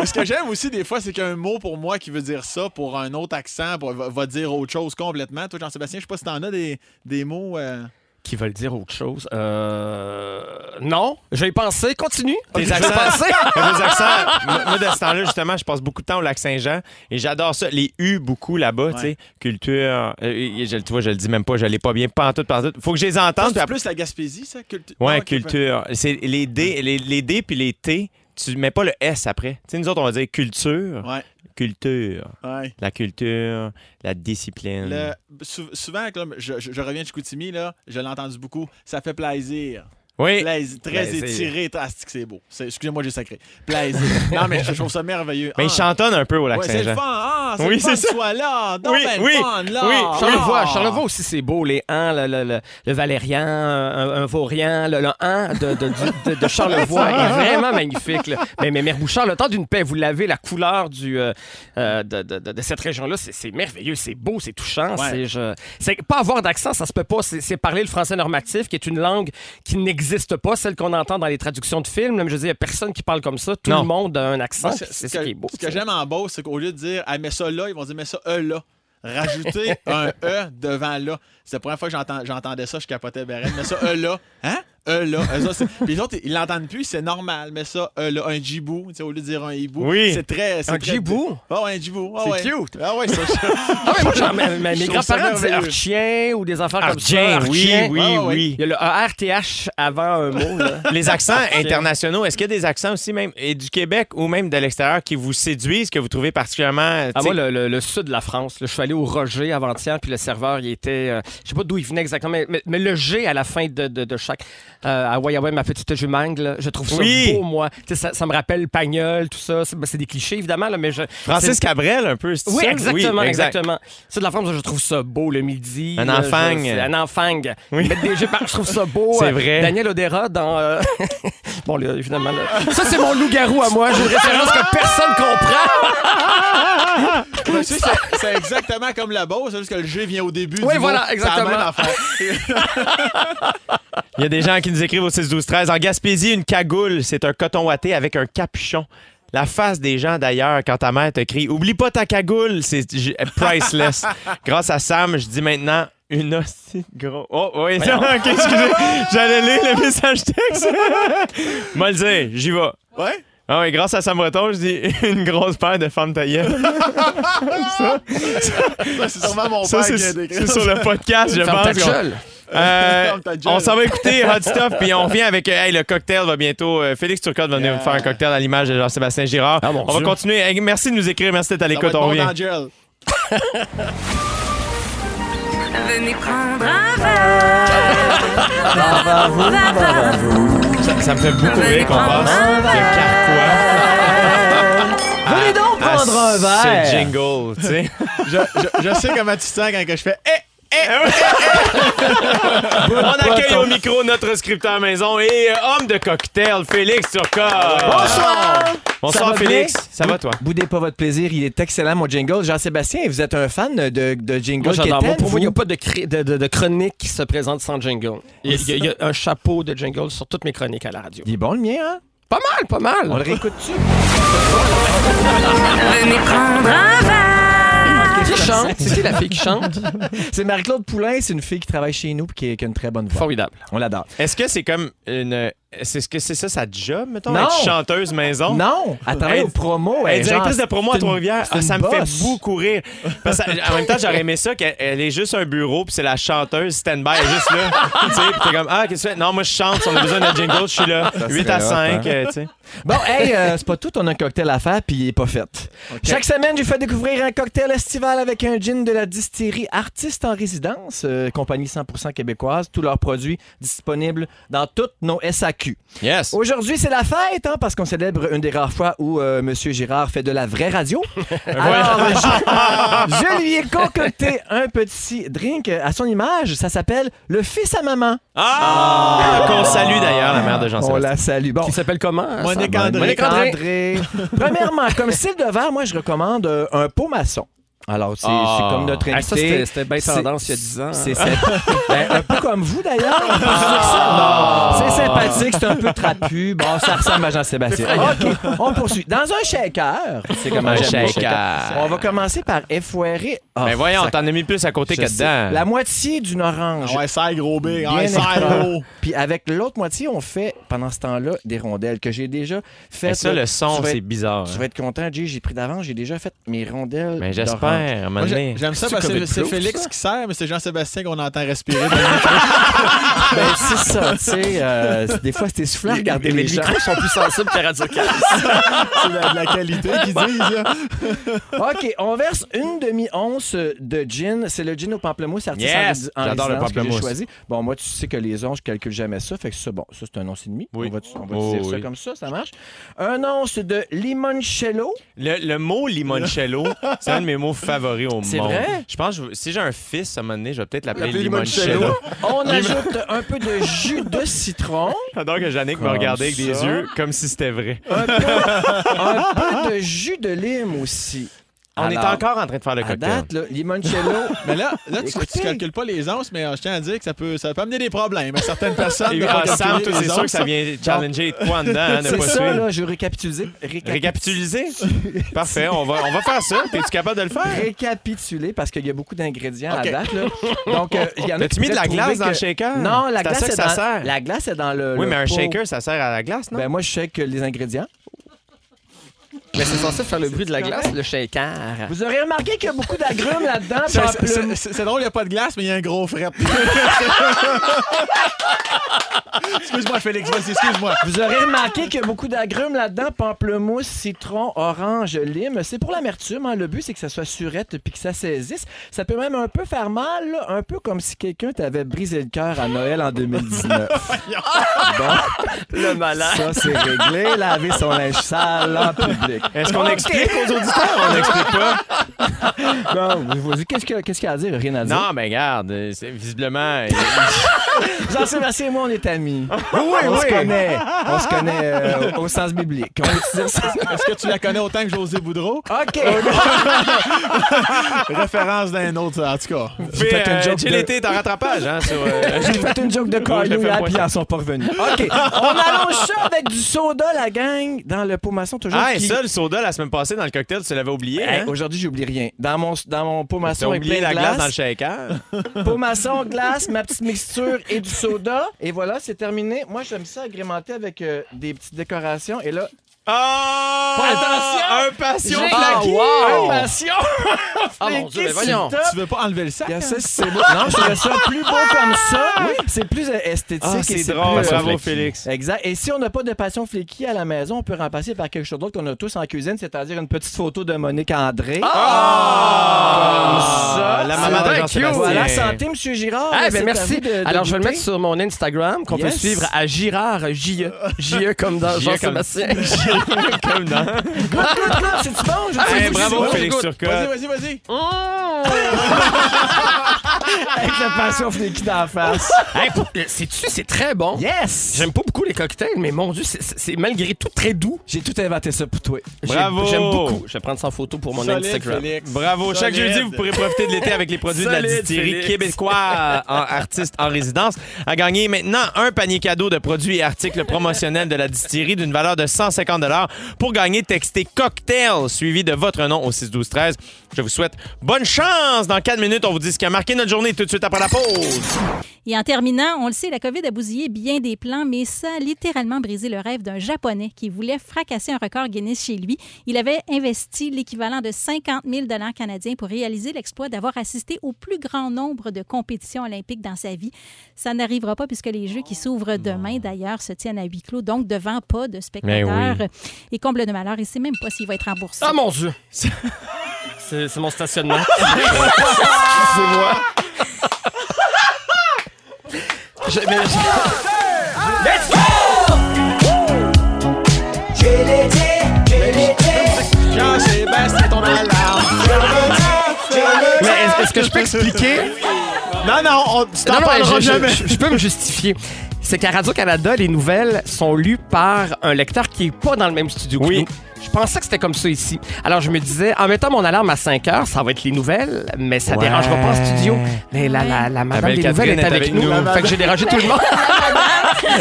Ce que j'aime aussi des fois, c'est qu'un mot pour moi qui veut dire ça, pour un autre accent, pour- va, va dire autre chose complètement. Toi, Jean-Sébastien, je sais pas si t'en as des, des mots. euh, Qui veulent dire autre chose. Euh... Non, j'ai pensé. Continue. Tes J'ai accents, vos accents, moi, de ce temps-là, justement, je passe beaucoup de temps au lac Saint-Jean et j'adore ça. Les U, beaucoup là-bas, tu sais. Culture. euh, je, tu vois, je le dis même pas, je l'ai pas bien, pas en tout, pas en tout. Faut que je les entende. c'est plus la Gaspésie, ça? Ouais, Ah, ok, culture. C'est les D, les, les D puis les T, tu mets pas le S après. Tu sais, nous autres, on va dire culture. Ouais, Culture. ouais. La culture, la discipline. Le- sou- souvent, comme je, je- je reviens de Chicoutimi, là, je l'ai entendu beaucoup. Ça fait plaisir. Oui. Plaisir. Très Plaisir. étiré. très- Ah, c'est beau. Excusez-moi, j'ai sacré. Plaisir. non, mais je trouve ça merveilleux. Mais Ah. il chantonne un peu au lac Ouais, c'est le Saint-Jean. fun. Ah, c'est Oui, le fun sois là. Oui, ben, oui, le fun, là. oui. Charlevoix, Ah. Charlevoix aussi, c'est beau. Les ans, le, le, le, le valérien, un, un vaurien, le, an de, de, de- de Charlevoix est vraiment magnifique. là. Mais, mais Mère Bouchard, le temps d'une paix, vous l'avez, la couleur du, euh, euh, de, de- de- de cette région-là, c'est merveilleux, c'est beau, c'est touchant. Ouais. C'est pas avoir d'accent, ça se peut pas. C'est c'est parler le français normatif, qui est une langue qui n'existe pas, celle qu'on entend dans les traductions de films. Là, mais je veux dire, il n'y a personne qui parle comme ça. Tout Non. le monde a un accent. Moi, c'est- ce qui est beau. Ce que j'aime en Beauce, c'est qu'au lieu de dire ah, mets ça là, ils vont dire mets ça E là. Rajouter un E devant là. C'est la première fois que j'entendais ça, je capotais Beren. Mets ça E là. Hein? E là. C'est- Puis les autres, ils l'entendent plus, c'est normal. Mets ça E là. Un jibou, tu sais, au lieu de dire un hibou. Oui. C'est très. c'est Un jibou? Ah ouais, un jibou. Ah C'est ouais. cute. Ah ouais, ça. Ah ouais, moi, j'en- mes, grands-parents disaient archien ou des affaires comme ça. Oui, Archien. oui, Ouais, ouais, ouais. Il y a le ARTH avant un mot. Là. Les accents internationaux, est-ce qu'il y a des accents aussi, même et du Québec ou même de l'extérieur, qui vous séduisent, que vous trouvez particulièrement. Ah, tu sais, moi, le, le- le sud de la France. là, je suis allé au Roger avant-hier, puis le serveur, il était. euh, je sais pas d'où il venait exactement, mais, mais- mais le G à la fin de, de- de chaque. Euh, ah ouais, ah ma petite jumangue, là, je trouve ça Oui. beau, moi. Tu sais, Ça, ça me rappelle Pagnol, tout ça. C'est ben, c'est des clichés, évidemment, là, mais je. Francis c'est- Cabrel, un peu. c'est Oui, ça? exactement, exact. exactement. Ça, de la France, je trouve ça beau le midi. Un enfang. je- c'est Un enfang. Oui. Mettre des jupes, je trouve ça beau. C'est Euh, vrai. Daniel Odera dans. euh, bon, là, évidemment. là. Ça, c'est mon loup-garou à moi. J'ai une référence que personne comprend. Ben, c'est- c'est exactement comme la Beauce, c'est juste que le G vient au début. Oui, du voilà, mot. C'est exactement. Il y a des gens qui nous écrivent au 6 12 13 En Gaspésie, une cagoule, c'est un coton ouaté avec un capuchon. La face des gens d'ailleurs quand ta mère te crie Oublie pas ta cagoule, c'est priceless. Grâce à Sam, je dis maintenant une hostie gros. Oh, oui, non, ok, excusez. J'allais lire le message texte. Moi le dire, j'y vais. Ouais? Ah oui, grâce à Sam Breton, je dis une grosse paire de femmes taillées. Ça, c'est sûrement mon Ça, père qui a décrit c'est sur le podcast, je pense. Euh, on s'en va écouter Hot Stuff, puis on revient avec hey, le cocktail va bientôt. euh, Félix Turcotte va venir Yeah. nous faire un cocktail à l'image de Jean-Sébastien Girard. Ah, on va continuer. Hey, merci de nous écrire, merci d'être à l'écoute. On revient. Venez prendre un verre. Ça, ça me fait beaucoup rire qu'on passe de Carquois Venez donc à prendre prendre un verre. C'est le jingle, tu sais. Je, je- je sais comment tu te sens quand que je fais Eh! On accueille au micro notre scripteur maison et euh, homme de cocktail, Félix Turcotte. Bonsoir. Bonsoir, Ça va Félix. bien? Ça va, toi? Boudez pas votre plaisir, il est excellent, mon jingle. Jean-Sébastien, vous êtes un fan de, de jingle Moi, j'adore. Moi, pour moi, il n'y a vous? pas de, cré- de, de- de chronique qui se présente sans jingle. Il y, a, il y a- il y a un chapeau de jingle sur toutes mes chroniques à la radio. Il est bon, le mien, hein? Pas mal, pas mal. On le réécoute-tu? Venez prendre un verre. Qui chante? C'est qui la fille qui chante? C'est Marie-Claude Poulain, c'est une fille qui travaille chez nous et qui, qui a une très bonne voix. Formidable. On l'adore. Est-ce que c'est comme une. C'est ce que c'est ça sa job, mettons? Non. Être chanteuse maison? Non, elle travaille au promo. Elle est directrice de promo à Trois-Rivières. Ah, ça me fait beaucoup rire. Parce que, en même temps, j'aurais aimé ça qu'elle elle est juste un bureau, puis c'est la chanteuse stand-by, elle est juste là. tu sais, puis t'es comme, ah, qu'est-ce que tu fais? Non, moi, je chante, si on a besoin d'un jingle, je suis là. 8 à serait hot, 5, hein. euh, tu sais. Bon, hey, euh, c'est pas tout, on a un cocktail à faire puis il est pas fait. Chaque semaine, je vous fais découvrir un cocktail estival avec un gin de la distillerie Artiste en résidence, euh, compagnie 100% québécoise, tous leurs produits disponibles dans toutes nos SAQ. Yes. Aujourd'hui, c'est la fête, hein, parce qu'on célèbre une des rares fois où euh, M. Girard fait de la vraie radio. Alors, je, je lui ai concocté un petit drink à son image. Ça s'appelle le fils à maman. Ah! Qu'on salue d'ailleurs, la mère de On Jean-Sébastien. la salue. Bon, Qui s'appelle comment? Monique? André. Monique André. Premièrement, comme style de verre, moi, je recommande euh, un pot maçon. Alors, c'est Ah. comme notre Ah, ça, invité. c'était c'était bien tendance il y a 10 ans. hein. C'est ben, un peu comme vous d'ailleurs. On peut dire ça. Non, c'est sympathique, c'est un peu trapu. Bon, ça ressemble à Jean-Sébastien. OK, on poursuit. Dans un shaker, c'est comme Un shaker. shaker. On va commencer par effoirer. Ah, Mais voyons, ça- t'en as mis plus à côté je que sais. dedans. La moitié d'une orange. Ah ouais, serre gros big. Ah ouais, gros. Puis avec l'autre moitié, on fait pendant ce temps-là des rondelles que j'ai déjà fait. Mais ça, le son, c'est bizarre. Tu vas être content, Jay. J'ai pris d'avance. J'ai déjà fait mes rondelles. Mais d'orange. j'espère, j'ai- J'aime ça parce que c'est Félix ça? qui sert, mais c'est Jean-Sébastien qu'on entend respirer. dans le micro. Ben, c'est ça, tu sais. euh, des fois, c'est essoufflant de regarder les les gens. micros sont plus sensibles que Radio c'est la, de la qualité qu'ils disent. là. OK, on verse une demi-once de gin. C'est le gin au pamplemousse artisan Yes! en J'adore le résidence que j'ai pamplemousse. choisi. Bon, moi, tu sais que les onces, je calcule jamais ça. Fait que ça, bon, ça, c'est un once et demi. Oui. On va, on va Oh, dire ça comme ça, ça marche. Un once de limoncello. Le, le mot limoncello, c'est un de mes mots favoris au monde. C'est vrai? Je pense que je- si j'ai un fils à un moment donné, je vais peut-être l'appeler L'appeler limoncello. limoncello. On ajoute un peu de jus de citron. J'adore que Jannick me regardait avec des yeux comme si c'était vrai. Un peu, un peu de jus de lime aussi. On est encore en train de faire le À cocktail. date, là, limoncello. Mais là, là tu, tu calcules pas les onces, mais euh, je tiens à dire que ça peut, ça peut amener des problèmes à certaines personnes. Et ah, Sam, c'est sûr que ça vient challenger de quoi dedans, hein, de pas ça, suivre. là, je récapituler. récapi- Récapituliser? Parfait, on va, on va faire ça. Es-tu capable de le faire? Récapituler parce qu'il y a beaucoup d'ingrédients OK. à date. Là. Donc, euh, il y en a qui mis de la glace dans le que- shaker? Non, la C'est à glace, ça que est ça dans... sert. la glace est dans le. Oui, le mais un pot. shaker, ça sert à la glace, non? Ben, moi, je shake les ingrédients. Mais c'est censé faire le bruit de la glace, le shaker. Vous aurez remarqué qu'il y a beaucoup d'agrumes là-dedans. C'est- pamplemousse. C'est c'est drôle, il n'y a pas de glace, mais il y a un gros fret. excuse-moi, Félix, vas-y, excuse-moi. Vous aurez remarqué qu'il y a beaucoup d'agrumes là-dedans. Pamplemousse, citron, orange, lime. C'est pour l'amertume. hein. Le but, c'est que ça soit surette puis que ça saisisse. Ça peut même un peu faire mal, là, un peu comme si quelqu'un t'avait brisé le cœur à Noël en 2019. bon, Le malade. ça, c'est réglé. Laver son linge sale en public. Est-ce qu'on Ok. explique aux auditeurs? On n'explique pas. Bon, vas-y, qu'est-ce qu'il y a- y à dire? Rien à dire. Non, mais regarde, euh, c'est- visiblement... Jean-Sébastien et moi, on est amis. on se connaît. On se connaît euh, au sens biblique. Est-ce que tu la connais autant que José Boudreau? OK. Référence d'un autre, en tout cas. J'ai fait une joke J'ai de- l'été en rattrapage, hein, euh, J'ai fait une joke de hier, pas. puis ils en sont pas revenus. OK. On allonge ça avec du soda, la gang, dans le pot maçon, toujours. Ah, et qui- ça, le soda, la semaine passée, dans le cocktail, tu l'avais oublié, Hey, hein? Aujourd'hui, j'oublie rien. Dans mon, dans mon pot maçon avec oublié plein la de glace, dans le shaker? pot maçon, glace, ma petite mixture et du soda. Et voilà, c'est terminé. Moi, j'aime ça agrémenter avec euh, des petites décorations. Et là, Oh! Attention! Un passion J'ai- flaky! wow! un passion! Ah mon Dieu, mais voyons. Tu veux pas enlever le sac? Hein? ça, c'est beau. Non, je trouvais ça plus beau comme ça. C'est plus euh, esthétique. Ah, et c'est plus, drôle. euh, Bravo. Félix. Exact. Et si on n'a pas de passion fléquille à la maison, on peut remplacer par quelque chose d'autre qu'on a tous en cuisine, c'est-à-dire une petite photo de Monique André. Ah! Comme ça. La maman de C'est Jean-Sébastien. Voilà, santé, M. Girard. Ah, C'est ben à merci. vous de- de Alors, je vais le goûter. mettre sur mon Instagram, qu'on peut Yes. suivre à Girard, J-E. J-E comme dans J.E. comme- Jean-Sébastien. Comme dans... C'est-tu bon? Je Hey, sais pas bravo, c'est Félix. Turcotte. Vas-y, vas-y, vas-y. Avec la passion fléquille dans la face. Hey, pour- euh, C'est-tu, c'est très bon. Yes! J'aime pas beaucoup les cocktails, mais mon Dieu, c'est- c'est c'est malgré tout très doux. J'ai tout inventé ça pour toi. J'ai- Bravo. J'aime beaucoup. Je vais prendre ça en photo pour mon Solide, Instagram. Félix. Bravo. Chaque Solide. jeudi, vous pourrez profiter de l'été avec les produits de la Solide, distillerie Félix. québécois en artiste en résidence. À gagner maintenant un panier cadeau de produits et articles promotionnels de la distillerie d'une valeur de 150 Pour gagner, textez cocktail suivi de votre nom au 6 12 13. Je vous souhaite bonne chance. Dans 4 minutes, on vous dit ce qui a marqué notre journée tout de suite après la pause. Et en terminant, on le sait, la COVID a bousillé bien des plans, mais ça a littéralement brisé le rêve d'un Japonais qui voulait fracasser un record Guinness chez lui. Il avait investi l'équivalent de 50 000 canadiens pour réaliser l'exploit d'avoir assisté au plus grand nombre de compétitions olympiques dans sa vie. Ça n'arrivera pas puisque les Jeux qui s'ouvrent demain, d'ailleurs, se tiennent à huis clos, donc devant pas de spectateurs. Mais Et comble de malheur, il ne sait même pas s'il va être remboursé. Ah mon Dieu! C'est mon stationnement. Excusez-moi. Je- mais je- Jean-Sébastien, ton alarme. mais est- est-ce que je peux expliquer? Non, non, on, tu t'en parleras je- jamais. je- je peux me justifier. C'est qu'à Radio-Canada, les nouvelles sont lues par un lecteur qui n'est pas dans le même studio que Oui. nous. Je pensais que c'était comme ça ici. Alors, je me disais, en mettant mon alarme à 5 heures, ça va être les nouvelles, mais ça Ouais. dérangera pas en studio. Mais la, la, la madame des nouvelles est est avec, avec nous. nous. Fait que j'ai dérangé tout le monde.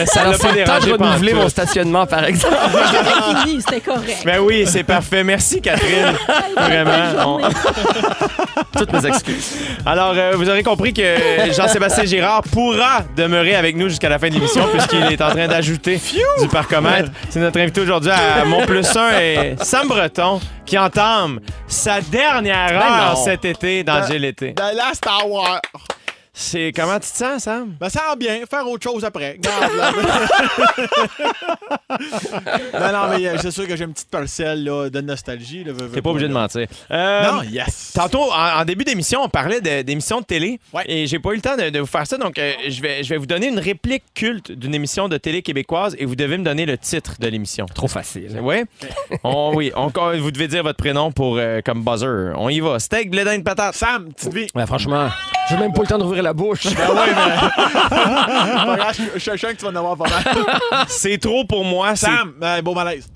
Ça Alors, l'a c'est pas le temps de renouveler mon stationnement, par exemple. C'était fini, c'était correct. Ben oui, c'est parfait. Merci, Catherine. Vraiment. on- Toutes mes excuses. Alors, euh, vous aurez compris que Jean-Sébastien Girard pourra demeurer avec nous jusqu'à la fin de l'émission puisqu'il est en train d'ajouter du parcomètre. C'est notre invité aujourd'hui à Mon Plus 1 et Sam Breton qui entame sa dernière heure non. cet été dans GLT. The Last Hour. C'est comment tu te sens, Sam? Ben, ça va bien, faire autre chose après. Garde, là. non, non, mais euh, c'est sûr que j'ai une petite parcelle là, de nostalgie. là, veux, veux T'es pas obligé de mentir. Euh, Non, yes. Tantôt, en, en début d'émission, on parlait de- d'émissions de télé. Ouais. Et j'ai pas eu le temps de, de vous faire ça. Donc, euh, je, vais, je vais vous donner une réplique culte d'une émission de télé québécoise et vous devez me donner le titre de l'émission. Trop facile. Oui? On, oui. On- vous devez dire votre prénom pour, euh, comme buzzer. On y va. Steak, blé d'Inde, patate. Sam, petite vie. Ouais, franchement, j'ai même pas le temps d'ouvrir la bouche. Ben ouais, mais. Je je suis sûr que tu vas en avoir pas mal. C'est trop pour moi. c'est- Sam, ben, beau malaise.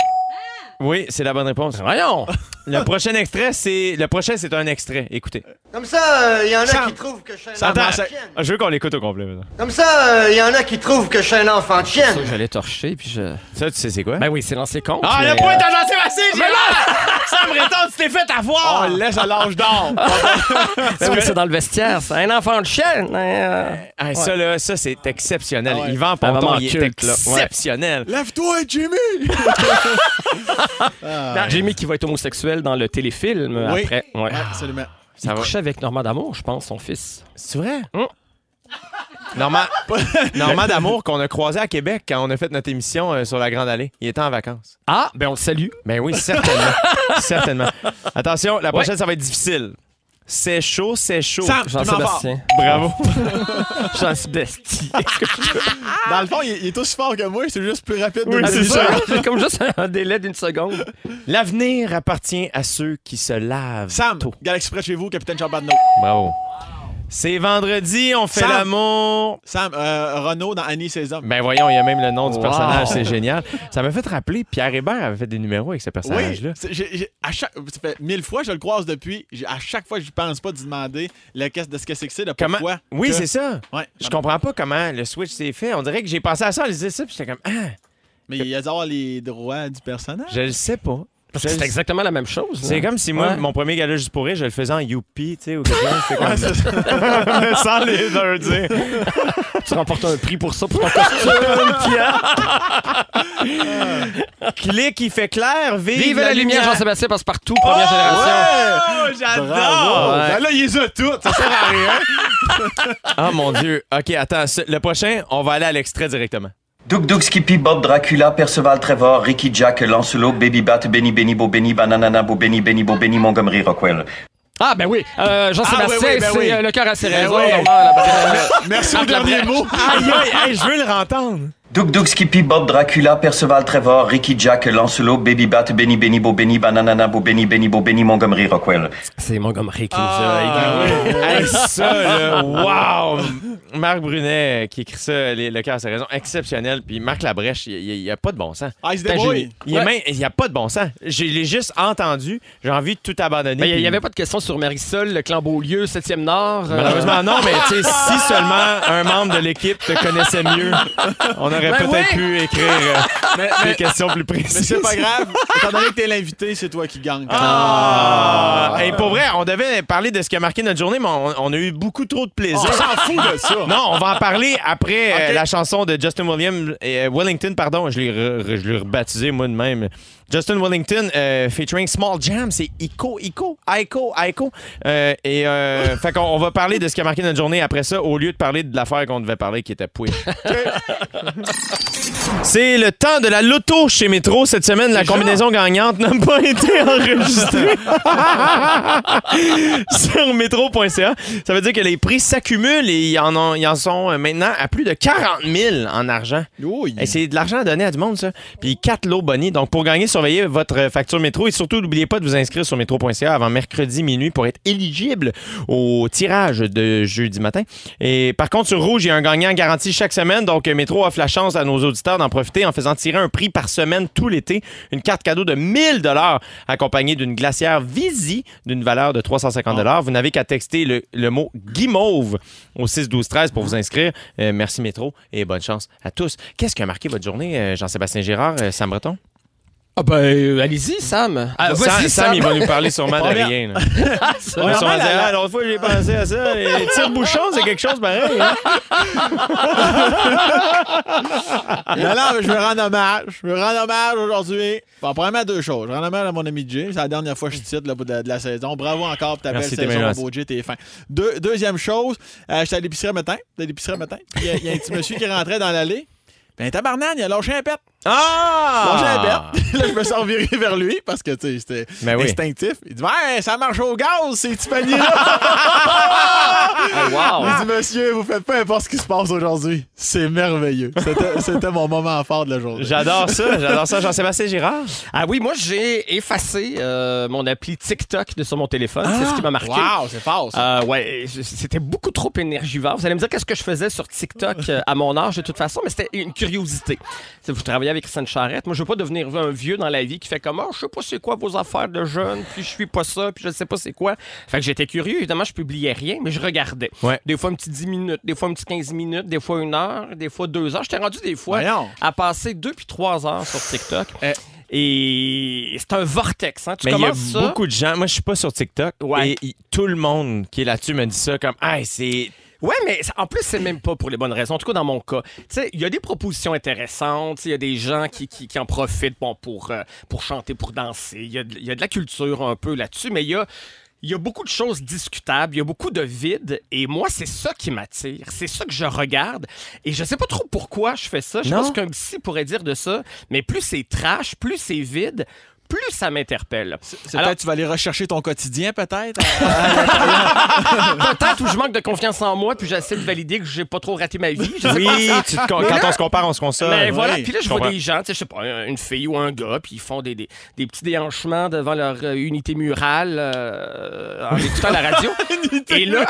Oui, c'est la bonne réponse. Voyons. Le prochain extrait, c'est. Le prochain, c'est un extrait. Écoutez. Comme ça, il y en a qui trouvent que je suis un enfant de chienne. Ah, Je veux qu'on l'écoute au complet. maintenant. Comme ça, il y en a qui trouvent que je suis un enfant de chienne. Ça, J'allais torcher, puis je. Ça, tu sais, c'est quoi? Ben oui, c'est lancé compte. ah, le point euh, de Jean-Sébastien Girard! Sam Breton, tu t'es fait avoir! On le laisse à l'âge d'or. Ben oui, c'est dans le vestiaire. C'est un enfant de chienne. euh, Ah, Ça, là, ça, c'est exceptionnel. Ah ouais. Yvan Ponton, il est culte, là. Ouais. exceptionnel. Lève-toi, Jimmy! Jamie qui va être homosexuel dans le téléfilm Oui. après. Ouais. Absolument. Il Ça va. couchait avec Normand D'Amour, je pense, son fils. C'est vrai? Hum. Normand, Normand D'Amour qu'on a croisé à Québec quand on a fait notre émission euh, sur la Grande Allée. Il était en vacances. Ah, ben on le salue. Ben oui, certainement. certainement. Attention, la prochaine, ça va être difficile. C'est chaud, c'est chaud. Sam, Jean-Sébastien. Bravo. Jean-Sébastien. Dans le fond, il, il est aussi fort que moi, c'est juste plus rapide. de Oui, c'est ça. J'ai comme juste un délai d'une seconde. L'avenir appartient à ceux qui se lavent. Sam, tôt. Galaxy Près de chez vous, Capitaine Chambadno. Bravo. C'est vendredi, on fait Sam. l'amour. Sam, euh, Renaud dans Annie ses hommes. Ben voyons, il y a même le nom du Wow. personnage, c'est génial. Ça m'a fait rappeler, Pierre Hébert avait fait des numéros avec ce Oui, personnage-là. c'est- j'ai- j'ai- à chaque, ça fait mille fois que je le croise depuis. J'ai- À chaque fois, je pense pas de demander le qu'est-ce de ce que c'est que c'est, de Comment? pourquoi. Oui, que- c'est ça. Ouais. Je comprends pas comment le switch s'est fait. On dirait que j'ai pensé à ça en lisant ça, puis j'étais comme, ah, Mais il y a d'avoir les droits du personnage. je le sais pas. Parce que c'est exactement la même chose. C'est comme si moi, Ouais. mon premier gala juste pour rire, je le faisais en youpi, tu sais, ou quelque chose. Comme Ouais, sans les leur dire. Tu remportes un prix pour ça, pour ton costume, Pierre. Clic, il fait clair, vive, Vive la lumière, Jean-Sébastien Passepartout, Oh, première génération. Oh, j'adore! Ouais. Ben là, il les a toutes. Ça sert à rien. Ah mon Dieu. OK, attends. Le prochain, on va aller à l'extrait directement. Doug Doug Skippy Bob Dracula Perceval Trevor Ricky Jack Lancelot Baby Bat Benny Benny Bo Benny Bananana Bo Benny Benny Bo Benny Montgomery Rockwell. Ah, ben oui. Euh, Jean-Sébastien, Ah, oui, oui, ben c'est oui. euh, le cœur à ses raisons. Merci au dernier mot. Aïe, aïe, aïe, je veux le entendre. Doug Doug Skippy Bob Dracula Perceval Trevor Ricky Jack Lancelot Baby Bat Benny Benny Bo Benny Bananana Bo Benny Benny Bo Benny Montgomery Rockwell. C'est Montgomery qui nous Ah, a écrit. Hey, ça, là, wow! Marc Brunet qui écrit ça, les- le cœur a ses raisons, exceptionnel. Puis Marc Labrèche, il n'y a, pas de bon sens. Ah, il se Ben, débrouille. Il n'y Ouais. a, pas de bon sens. Je l'ai juste entendu. J'ai envie de tout abandonner. Ben, Il puis- n'y avait pas de question sur Marisol, le clan Beaulieu, 7e Nord. euh, Malheureusement, non, mais tu sais, si seulement un membre de l'équipe te connaissait mieux, on aurait Ben peut-être pu écrire euh, Mais, des mais- questions plus mais précises. c'est pas grave. Étant donné que t'es l'invité, c'est toi qui gagne. Ah! Et pour vrai, on devait parler de ce qui a marqué notre journée, mais on, on a eu beaucoup trop de plaisir. On s'en fout de ça. Non, on va en parler après euh, la chanson de Justin Williams, euh, Wellington, pardon, je l'ai re- re- je l'ai rebaptisé moi de même. Justin Wellington euh, featuring Small Jam, c'est Ico, Ico, Ico, Ico. Euh, et euh, fait qu'on on va parler de ce qui a marqué notre journée après ça, au lieu de parler de l'affaire qu'on devait parler qui était pouille. C'est le temps de la loto chez Métro. Cette semaine, la combinaison gagnante n'a pas été enregistrée sur métro.ca. Ça veut dire que les prix s'accumulent et ils en, ont- ils en sont maintenant à plus de 40 000 en argent. Et c'est de l'argent à donner à du monde, ça. Puis 4 lots bonnies. Donc, pour gagner, surveillez votre facture métro et surtout, n'oubliez pas de vous inscrire sur métro.ca avant mercredi minuit pour être éligible au tirage de jeudi matin. Et par contre, sur Rouge, il y a un gagnant garanti chaque semaine. Donc, Métro offre la chance à nos auditeurs d'en profiter en faisant tirer un prix par semaine tout l'été. Une carte cadeau de 1000 dollars accompagnée d'une glacière Visi d'une valeur de 350 dollars. Vous n'avez qu'à texter le, le mot guimauve au 6 12 13 pour vous inscrire. Euh, merci Métro et bonne chance à tous. Qu'est-ce qui a marqué votre journée, euh, Jean-Sébastien Girard, euh, Sam Breton? Ah ben, euh, allez-y, Sam. Ah, Sam, Sam, Sam. il va nous parler sûrement de rien. là. Ça, sûrement la- la- Ah, l'autre fois, j'ai pensé à ça. Et Tire-bouchon, c'est quelque chose pareil. hein? Non, non, mais je veux rendre hommage. Je veux rendre hommage aujourd'hui. Bon, premièrement, deux choses. Je rends hommage à mon ami Jay. C'est la dernière fois que je cite là, de, de la saison. Bravo encore pour ta belle saison, beau Jay. T'es fin. Deux- deuxième chose, euh, j'étais à l'épicerie matin. J'étais à l'épicerie matin. Il y y, a un petit monsieur qui rentrait dans l'allée. Ben, tabarnane, il a lâché un pet. Lâché un Ah! pet. là, je me suis reviré vers lui parce que, tu sais, c'était Ben oui. instinctif. Il dit, ouais, ça marche au gaz, ces petits paniers-là. Ah, wow. Il dit, monsieur, vous faites peu importe ce qui se passe aujourd'hui. C'est merveilleux. C'était- mon moment fort de la journée. J'adore ça, j'adore ça. Jean-Sébastien Girard? Ah oui, moi, j'ai effacé euh, mon appli TikTok de sur mon téléphone. c'est ce qui m'a marqué. Wow, c'est fort. Euh, ouais, c'était beaucoup trop énergivore. Vous allez me dire qu'est-ce que je faisais sur TikTok euh, à mon âge de toute façon, mais c'était une curiosité. C'est- Vous travaillez avec Christiane Charrette. Moi, je veux pas devenir un vieux dans la vie qui fait comme oh, je sais pas c'est quoi vos affaires de jeunes, puis je suis pas ça, puis je sais pas c'est quoi. Fait que j'étais curieux. Évidemment, je publiais rien, mais je regardais. Ouais. Des fois un petit 10 minutes, des fois un petit 15 minutes, des fois une heure, des fois deux heures. J'étais rendu des fois Voyons. à passer deux puis trois heures sur TikTok. Eh. Et c'est un vortex. Hein? Tu Mais il y a ça. beaucoup de gens. Moi, je suis pas sur TikTok. Ouais. Et tout le monde qui est là-dessus me dit ça comme, hey, c'est. Ouais, mais en plus, c'est même pas pour les bonnes raisons. En tout cas, dans mon cas. Tu sais, il y a des propositions intéressantes. Il y a des gens qui, qui, qui en profitent bon, pour, euh, pour chanter, pour danser. Il y, a y a de la culture un peu là-dessus, mais il y a. Il y a beaucoup de choses discutables, il y a beaucoup de vide, et moi, c'est ça qui m'attire. C'est ça que je regarde, et je sais pas trop pourquoi je fais ça. Je Non. pense qu'un psy pourrait dire de ça, mais plus c'est trash, plus c'est vide, plus ça m'interpelle. C'est Alors- peut-être tu vas aller rechercher ton quotidien, peut-être? Peut-être où je manque de confiance en moi, puis j'essaie de valider que j'ai pas trop raté ma vie. Je sais Oui, pas. tu te con- Mais quand là- on se compare, on se console. Mais voilà, puis là, je je vois comprends. des gens, tu sais, je sais pas, un- une fille ou un gars, puis ils font des, des, des petits déhanchements devant leur euh, unité murale euh, en écoutant la radio. et là,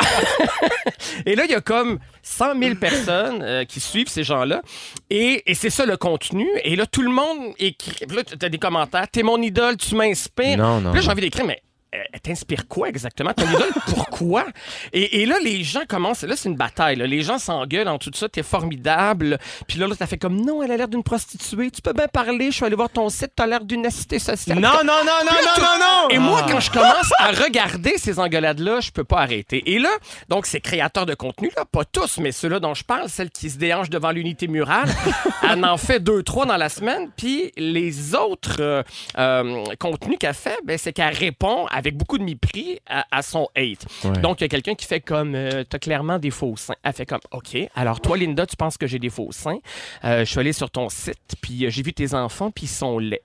et là, il y a comme 100 000 personnes euh, qui suivent ces gens-là. Et, et c'est ça le contenu. Et là, tout le monde écrit. Puis là, tu as des commentaires. T'es mon idole, tu m'inspires. Non, non, Puis là, j'ai envie d'écrire, mais. Euh, Elle t'inspire quoi exactement? Ton idole, pourquoi? Et, et là, les gens commencent. Là, c'est une bataille. là. Les gens s'engueulent en tout ça. T'es formidable. Puis là, là, t'as fait comme non, elle a l'air d'une prostituée. Tu peux bien parler. Je suis allé voir ton site. T'as l'air d'une assistée sociale. Non, non, non, non, là, non, non, non! Et moi, quand je commence à regarder ces engueulades-là, je peux pas arrêter. Et là, donc, ces créateurs de contenu, là, pas tous, mais ceux-là dont je parle, celles qui se déhanchent devant l'unité murale, elle en fait deux, trois dans la semaine. Puis les autres euh, euh, contenus qu'elle fait, ben, c'est qu'elle répond avec beaucoup de mépris à, à son hate. Ouais. Donc, il y a quelqu'un qui fait comme euh, T'as clairement des faux seins. Elle fait comme OK, alors toi, Linda, tu penses que j'ai des faux seins? Euh, je suis allé sur ton site, puis euh, j'ai vu tes enfants, puis ils sont laids.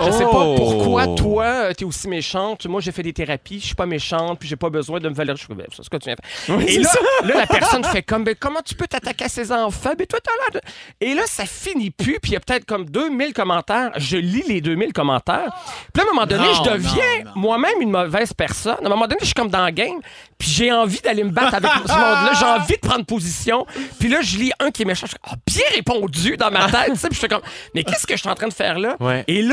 Je sais pas Oh. pourquoi toi, euh, t'es aussi méchante. Moi, j'ai fait des thérapies, je suis pas méchante, puis j'ai pas besoin de me valoriser. Ben, C'est ce que tu viens faire. Et là, là, la personne fait comme, ben, comment tu peux t'attaquer à ses enfants? Ben, toi, t'as l'air de... Et là, ça finit plus, puis il y a peut-être comme 2000 commentaires. Je lis les 2000 commentaires. Puis à un moment donné, Non, je deviens moi-même une mauvaise personne. À un moment donné, je suis comme dans le game, puis j'ai envie d'aller me battre avec ce monde-là. J'ai envie de prendre position. Puis là, je lis un qui est méchant. Je fais, Ah, bien répondu dans ma tête. tu sais, Puis je fais comme, mais qu'est-ce que je suis en train de faire là? Ouais. Et là,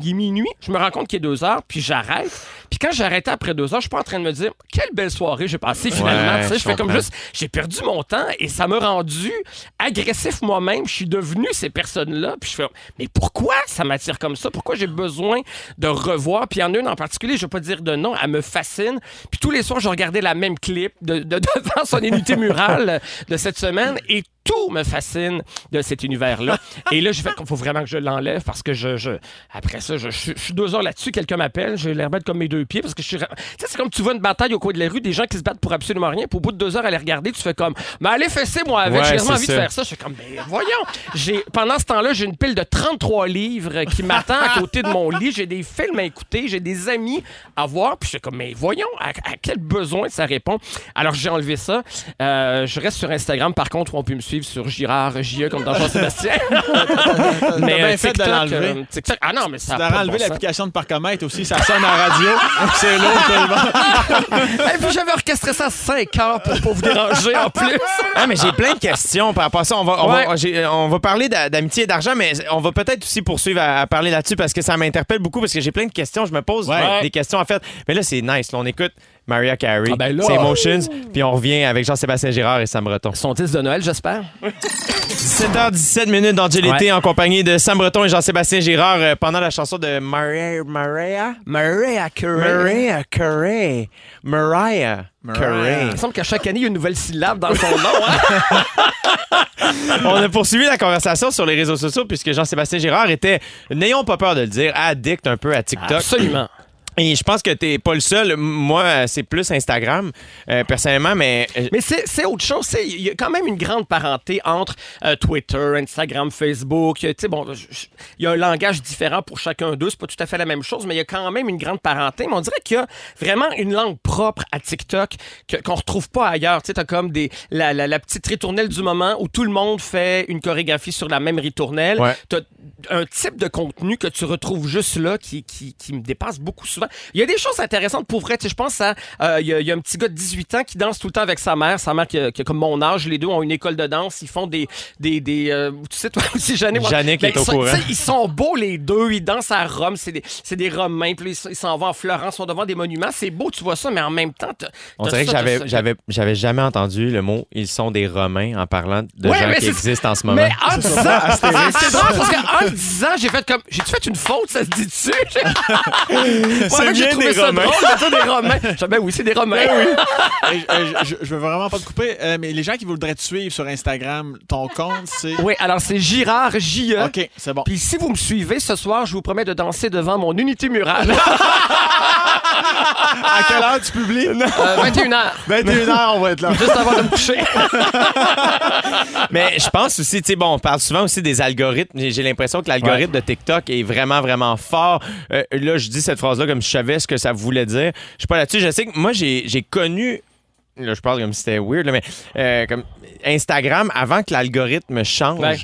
il est minuit, je me rends compte qu'il est deux heures, puis j'arrête. Puis quand arrêté après deux heures, je suis pas en train de me dire quelle belle soirée j'ai passée finalement. Ouais, je fais comme juste, j'ai perdu mon temps et ça m'a rendu agressif moi-même. Je suis devenu ces personnes-là. Puis je fais, mais pourquoi ça m'attire comme ça? Pourquoi j'ai besoin de revoir? Puis en une en particulier, je vais pas dire de nom, elle me fascine. Puis tous les soirs, je regardais la même clip de, de- devant son unité murale de cette semaine et tout me fascine de cet univers-là. Et là, j'ai fait qu'il faut vraiment que je l'enlève parce que je, je- après ça, je, je- je suis deux heures là-dessus, quelqu'un m'appelle, j'ai l'air bête comme mes deux pieds parce que je suis. Tu sais, c'est comme tu vois une bataille au coin de la rue, des gens qui se battent pour absolument rien, puis au bout de deux heures à les regarder, tu fais comme, mais allez fesser moi avec, Ouais, j'ai vraiment envie de faire ça. Je fais comme, mais voyons. J'ai, pendant ce temps-là, j'ai une pile de 33 livres qui m'attend à côté de mon lit, j'ai des films à écouter, j'ai des amis à voir, puis je fais comme, mais voyons, à, à quel besoin ça répond. Alors j'ai enlevé ça. Euh, je reste sur Instagram, par contre, où on peut me suivre sur Girard JE comme dans Jean-Sébastien. Bien euh, fait de TikTok, l'enlever. euh, TikTok- ah non, mais ça. Tu a dois pas de enlever bon sens. l'application de parcomètre aussi, ça sonne en radio. C'est le monde. Et puis j'avais orchestré ça à 5 heures pour pas vous déranger en plus. Ah, mais j'ai plein de questions par rapport à ça. On va, on Ouais. va, on va parler d'a- d'amitié et d'argent, mais on va peut-être aussi poursuivre à, à parler là-dessus parce que ça m'interpelle beaucoup parce que j'ai plein de questions. Je me pose Ouais. des questions en fait. Mais là, c'est nice. Là, on écoute Maria Carey, Ah, ben là. c'est Emotions, puis on revient avec Jean-Sébastien Girard et Sam Breton. Son disque de Noël, j'espère. 17h17 minutes dans Été en compagnie de Sam Breton et Jean-Sébastien Girard euh, pendant la chanson de Maria. Maria? Mariah Carey. Maria Carey. Mariah Carey. Il me semble qu'à chaque année, il y a une nouvelle syllabe dans son nom. hein? On a poursuivi la conversation sur les réseaux sociaux puisque Jean-Sébastien Girard était, n'ayons pas peur de le dire, addict un peu à TikTok. Absolument. Et je pense que t'es pas le seul. Moi, c'est plus Instagram, euh, personnellement, mais. euh, Mais c'est autre chose. Il y a quand même une grande parenté entre euh, Twitter, Instagram, Facebook. Tu sais, bon, il y a un langage différent pour chacun d'eux. C'est pas tout à fait la même chose, mais il y a quand même une grande parenté. Mais on dirait qu'il y a vraiment une langue propre à TikTok qu'on retrouve pas ailleurs. Tu sais, t'as comme des, la, la- la petite ritournelle du moment où tout le monde fait une chorégraphie sur la même ritournelle. Ouais. T'as un type de contenu que tu retrouves juste là qui, qui, qui me dépasse beaucoup souvent. Il y a des choses intéressantes pour vrai. Tu sais, je pense à. euh, il, y a, il y a un petit gars de 18 ans qui danse tout le temps avec sa mère. Sa mère qui a, qui a comme mon âge. Les deux ont une école de danse. Ils font des. des, des euh, tu sais, toi aussi, Jeanne. moi- Jannick Ben, est au ils sont- courant. Ils sont beaux, les deux. Ils dansent à Rome. C'est des, c'est des Romains. Puis ils s'en vont en Florence. Ils sont devant des monuments. C'est beau, tu vois ça, mais en même temps. t'as- on dirait que ça, j'avais, ça. j'avais, j'avais jamais entendu le mot ils sont des Romains en parlant de Ouais, gens qui existent en ce moment. Mais en disant, c'est drôle parce qu'en disant, j'ai fait comme, j'ai-tu fait une faute, ça se dit-tu? bien des Romains. drôle de dire des Romains. Ben oui, c'est des Romains. Hey, euh, je, je veux vraiment pas te couper, euh, mais les gens qui voudraient te suivre sur Instagram, ton compte, c'est. Oui, alors c'est Girard J.E. OK, c'est bon. Puis si vous me suivez ce soir, je vous promets de danser devant mon unité murale. À quelle heure tu publies? Euh, 21h. 21h, on va être là. Juste avant de me coucher. Mais je pense aussi, tu sais, bon, on parle souvent aussi des algorithmes. J'ai l'impression que l'algorithme de TikTok est vraiment, vraiment fort. Euh, là, je dis cette phrase-là comme si je savais ce que ça voulait dire. Je suis pas là-dessus. Je sais que moi, j'ai j'ai connu. Là, je parle comme si c'était weird, là, mais euh, comme Instagram, avant que l'algorithme change. Ouais.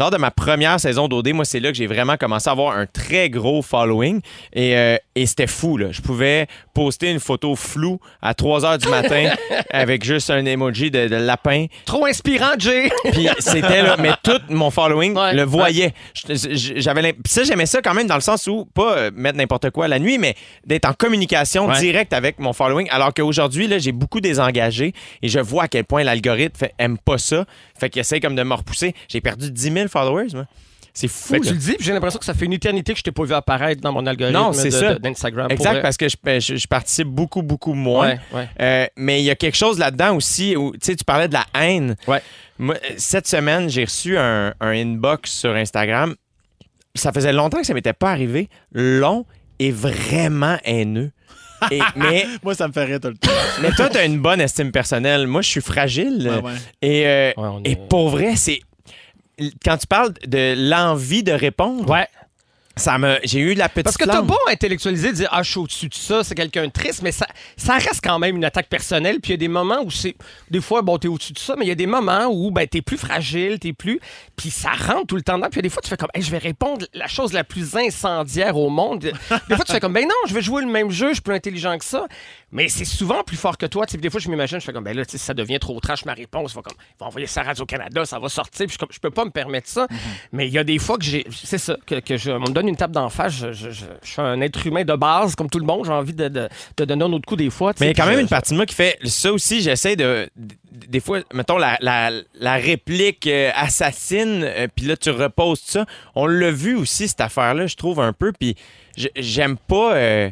Lors de ma première saison d'OD, moi, c'est là que j'ai vraiment commencé à avoir un très gros following. Et, euh, et c'était fou, là. Je pouvais poster une photo floue à 3 h du matin avec juste un emoji de, de lapin. Trop inspirant, Jay. Puis c'était là, mais tout mon following Ouais. le voyait. J'avais ça j'aimais ça quand même dans le sens où pas euh, mettre n'importe quoi la nuit, mais d'être en communication Ouais. directe avec mon following. Alors qu'aujourd'hui là, j'ai beaucoup désengagé et je vois à quel point l'algorithme aime pas ça, fait qu'il essaie comme de me repousser. J'ai perdu 10 000 followers, moi. C'est fou. Ben, tu le dis, puis j'ai l'impression que ça fait une éternité que je t'ai pas vu apparaître dans mon algorithme Non, c'est ça. d'Instagram. Exact, vrai. parce que je, je- je participe beaucoup, beaucoup moins. Ouais, ouais. Euh, mais il y a quelque chose là-dedans aussi où, tu parlais de la haine. Ouais. Moi, cette semaine, j'ai reçu un, un inbox sur Instagram. Ça faisait longtemps que ça m'était pas arrivé. Long et vraiment haineux. Et- mais, Moi, ça me fait rire tout le temps. mais toi, tu as une bonne estime personnelle. Moi, je suis fragile. Ouais, ouais. Et, euh, et pour vrai, c'est. Quand tu parles de l'envie de répondre, Ouais. ça me, j'ai eu de la petite Parce que t'as beau intellectualiser, dire Ah, je suis au-dessus de ça, c'est quelqu'un de triste, mais ça, ça reste quand même une attaque personnelle. Puis il y a des moments où c'est. Des fois, bon, t'es au-dessus de ça, mais il y a des moments où ben, t'es plus fragile, t'es plus. Puis ça rentre tout le temps dedans. Puis il y a des fois, tu fais comme Hey, je vais répondre la chose la plus incendiaire au monde. Des fois, tu fais comme Ben non, je vais jouer le même jeu, je suis plus intelligent que ça. Mais c'est souvent plus fort que toi. Des fois, je m'imagine, je fais comme Ben là, ça devient trop trash ma réponse. Il va comme, va envoyer ça à Radio-Canada, ça va sortir. Puis je, comme, je peux pas me permettre ça. Mais il y a des fois que j'ai. C'est ça, que, que je, on me donne une tape d'en face. Je, suis un être humain de base, comme tout le monde. J'ai envie de, de, de donner un autre coup des fois. Mais il y a quand même une partie de moi qui fait ça aussi. J'essaie de, Des fois, mettons, la, la, la réplique euh, assassine, euh, puis là, tu reposes ça. On l'a vu aussi, cette affaire-là, je trouve un peu. Puis j'aime pas. euh,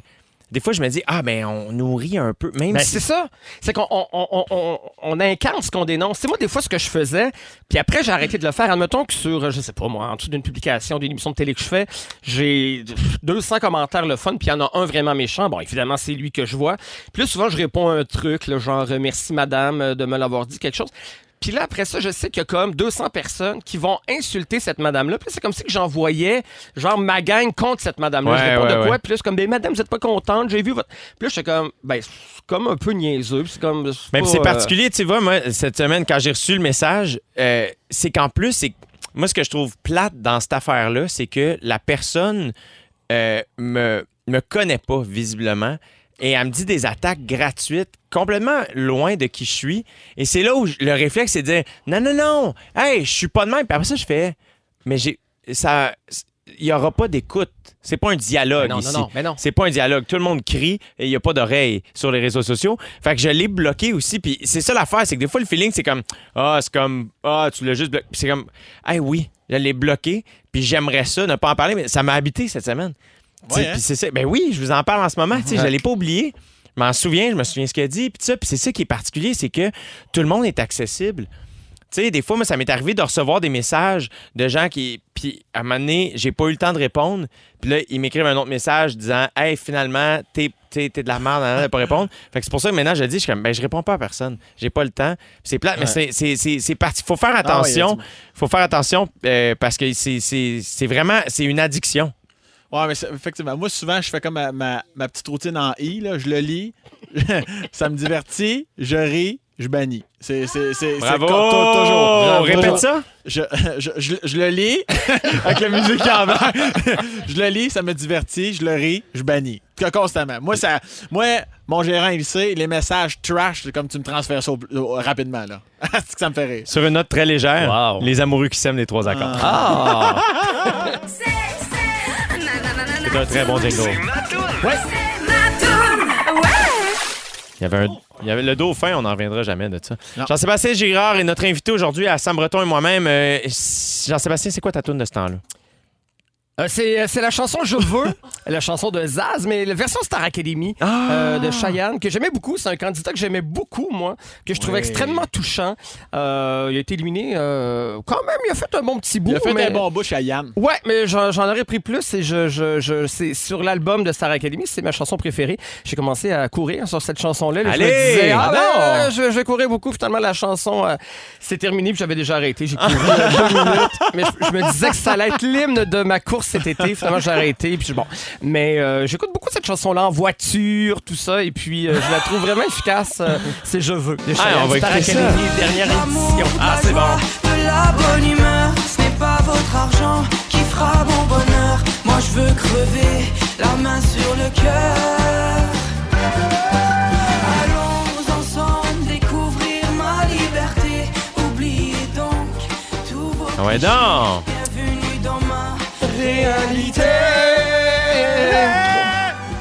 des fois, je me dis, ah, ben, on nourrit un peu. Même Ben, si c'est ça. C'est qu'on on, on- on- on incarne ce qu'on dénonce. C'est moi, des fois, ce que je faisais, puis après, j'ai arrêté de le faire. Admettons que sur, je sais pas moi, en dessous d'une publication, d'une émission de télé que je fais, j'ai 200 commentaires le fun, puis il y en a un vraiment méchant. Bon, évidemment, c'est lui que je vois. Là, souvent, je réponds à un truc, là, genre, euh, merci madame euh, de me l'avoir dit, quelque chose. Puis là, après ça, je sais qu'il y a comme 200 personnes qui vont insulter cette madame-là. Puis c'est comme si que j'envoyais, genre, ma gang contre cette madame-là. je Ouais, réponds ouais, de quoi? ouais. Puis là, c'est comme, ben, madame, vous êtes pas contente, j'ai vu votre. Puis là, j'étais comme, ben, c'est comme un peu niaiseux. Puis c'est comme. Ben, c'est euh, particulier, tu vois, moi, cette semaine, quand j'ai reçu le message, euh, c'est qu'en plus, c'est moi, ce que je trouve plate dans cette affaire-là, c'est que la personne euh, me, me connaît pas, visiblement, et elle me dit des attaques gratuites, complètement loin de qui je suis. Et c'est là où je- le réflexe, c'est de dire non, non, non, hey, je suis pas de même. Puis après ça, je fais, mais j'ai. ça Il n'y aura pas d'écoute. C'est pas un dialogue non, ici. non, non, mais non. C'est pas un dialogue. Tout le monde crie et il n'y a pas d'oreille sur les réseaux sociaux. Fait que je l'ai bloqué aussi. Puis c'est ça l'affaire, c'est que des fois, le feeling, c'est comme Ah, c'est comme Ah, tu l'as juste bloqué. C'est comme Ah oui, je l'ai bloqué. Puis j'aimerais ça, ne pas en parler, mais ça m'a habité cette semaine. Ouais, hein? Puis c'est ça. Ben oui, je vous en parle en ce moment. Je Ouais. l'ai pas oublié. Je m'en souviens, je me souviens ce qu'il a dit. Puis c'est ça qui est particulier, c'est que tout le monde est accessible. Tu sais, des fois, moi, ça m'est arrivé de recevoir des messages de gens qui. Puis, à un moment donné, j'ai pas eu le temps de répondre. Puis là, ils m'écrivent un autre message disant Hey, finalement, t'es, t'es, de la merde, de pas répondre. Fait que c'est pour ça que maintenant, je dis, je suis comme, ben, je réponds pas à personne. J'ai pas le temps. C'est plate, mais c'est, c'est, c'est, c'est parti. Faut faire Ah ouais, attention. du- Faut faire attention euh, parce que c'est, c'est, c'est vraiment. C'est une addiction. Ouais, mais effectivement, moi, souvent, je fais comme ma, ma- ma petite routine en I. Là. Je le lis, ça me divertit, je ris, je bannis. C'est c'est- c'est- c'est Bravo! toujours. Bravo. Répète ça. Je, je, je- je le lis avec la musique en bas. je le lis, ça me divertit, je le ris, je bannis. Constamment. Moi, ça, moi, mon gérant, il sait, les messages trash, c'est comme tu me transfères ça au- au- rapidement. là. c'est que ça me fait rire. Sur une note très légère, Wow. les amoureux qui s'aiment les trois accords. Ah! C'est un très bon jingle. Il y avait un. Il y avait le dauphin, on n'en reviendra jamais de ça. Jean-Sébastien Girard est notre invité aujourd'hui à Sam Breton et moi-même. Euh, Jean-Sébastien, c'est quoi ta tune de ce temps-là? Euh, c'est, c'est la chanson Je veux, la chanson de Zaz, mais la version Star Academy euh, de Cheyenne, que j'aimais beaucoup. C'est un candidat que j'aimais beaucoup, moi, que je trouvais extrêmement touchant. Euh, il a été éliminé euh, quand même, il a fait un bon petit bout. Il a fait mais... un bon bouche à Yann. Ouais, mais j'en, j'en aurais pris plus et je, je, je, c'est sur l'album de Star Academy, c'est ma chanson préférée. J'ai commencé à courir sur cette chanson-là. là. Je me Allez! disais, ah, ben, Ah non! euh, je, je vais courir beaucoup. Finalement, la chanson, euh, c'est terminé puis j'avais déjà arrêté. J'ai couru euh, deux minutes. Mais je, je me disais que ça allait être l'hymne de ma course cet été. Finalement, j'ai arrêté. Puis bon. Mais euh, j'écoute beaucoup cette chanson-là en voiture, tout ça. Et puis, euh, je la trouve vraiment efficace. euh, c'est Je veux. de Cheyenne, on va écouter ça. Dernière édition. Ah, c'est bon. De la bonne humeur, ce n'est pas votre argent qui fera mon bonheur. Moi je veux crever, la main sur le cœur. Allons ensemble Réalité.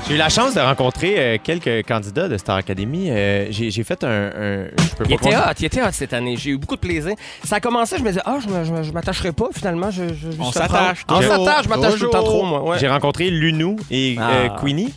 J'ai eu la chance de rencontrer euh, quelques candidats de Star Academy. Euh, j'ai, j'ai fait un. un- je peux Il pas était croire- hot, il était hot cette année. J'ai eu beaucoup de plaisir. Ça a commencé, je me disais, ah, je me- je me- je m'attacherai pas. Finalement, je, je, je On s'attache On toujours. s'attache, je m'attache tout le temps Toujours. trop, moi. ouais. J'ai rencontré Lunou et Ah. euh, Queenie.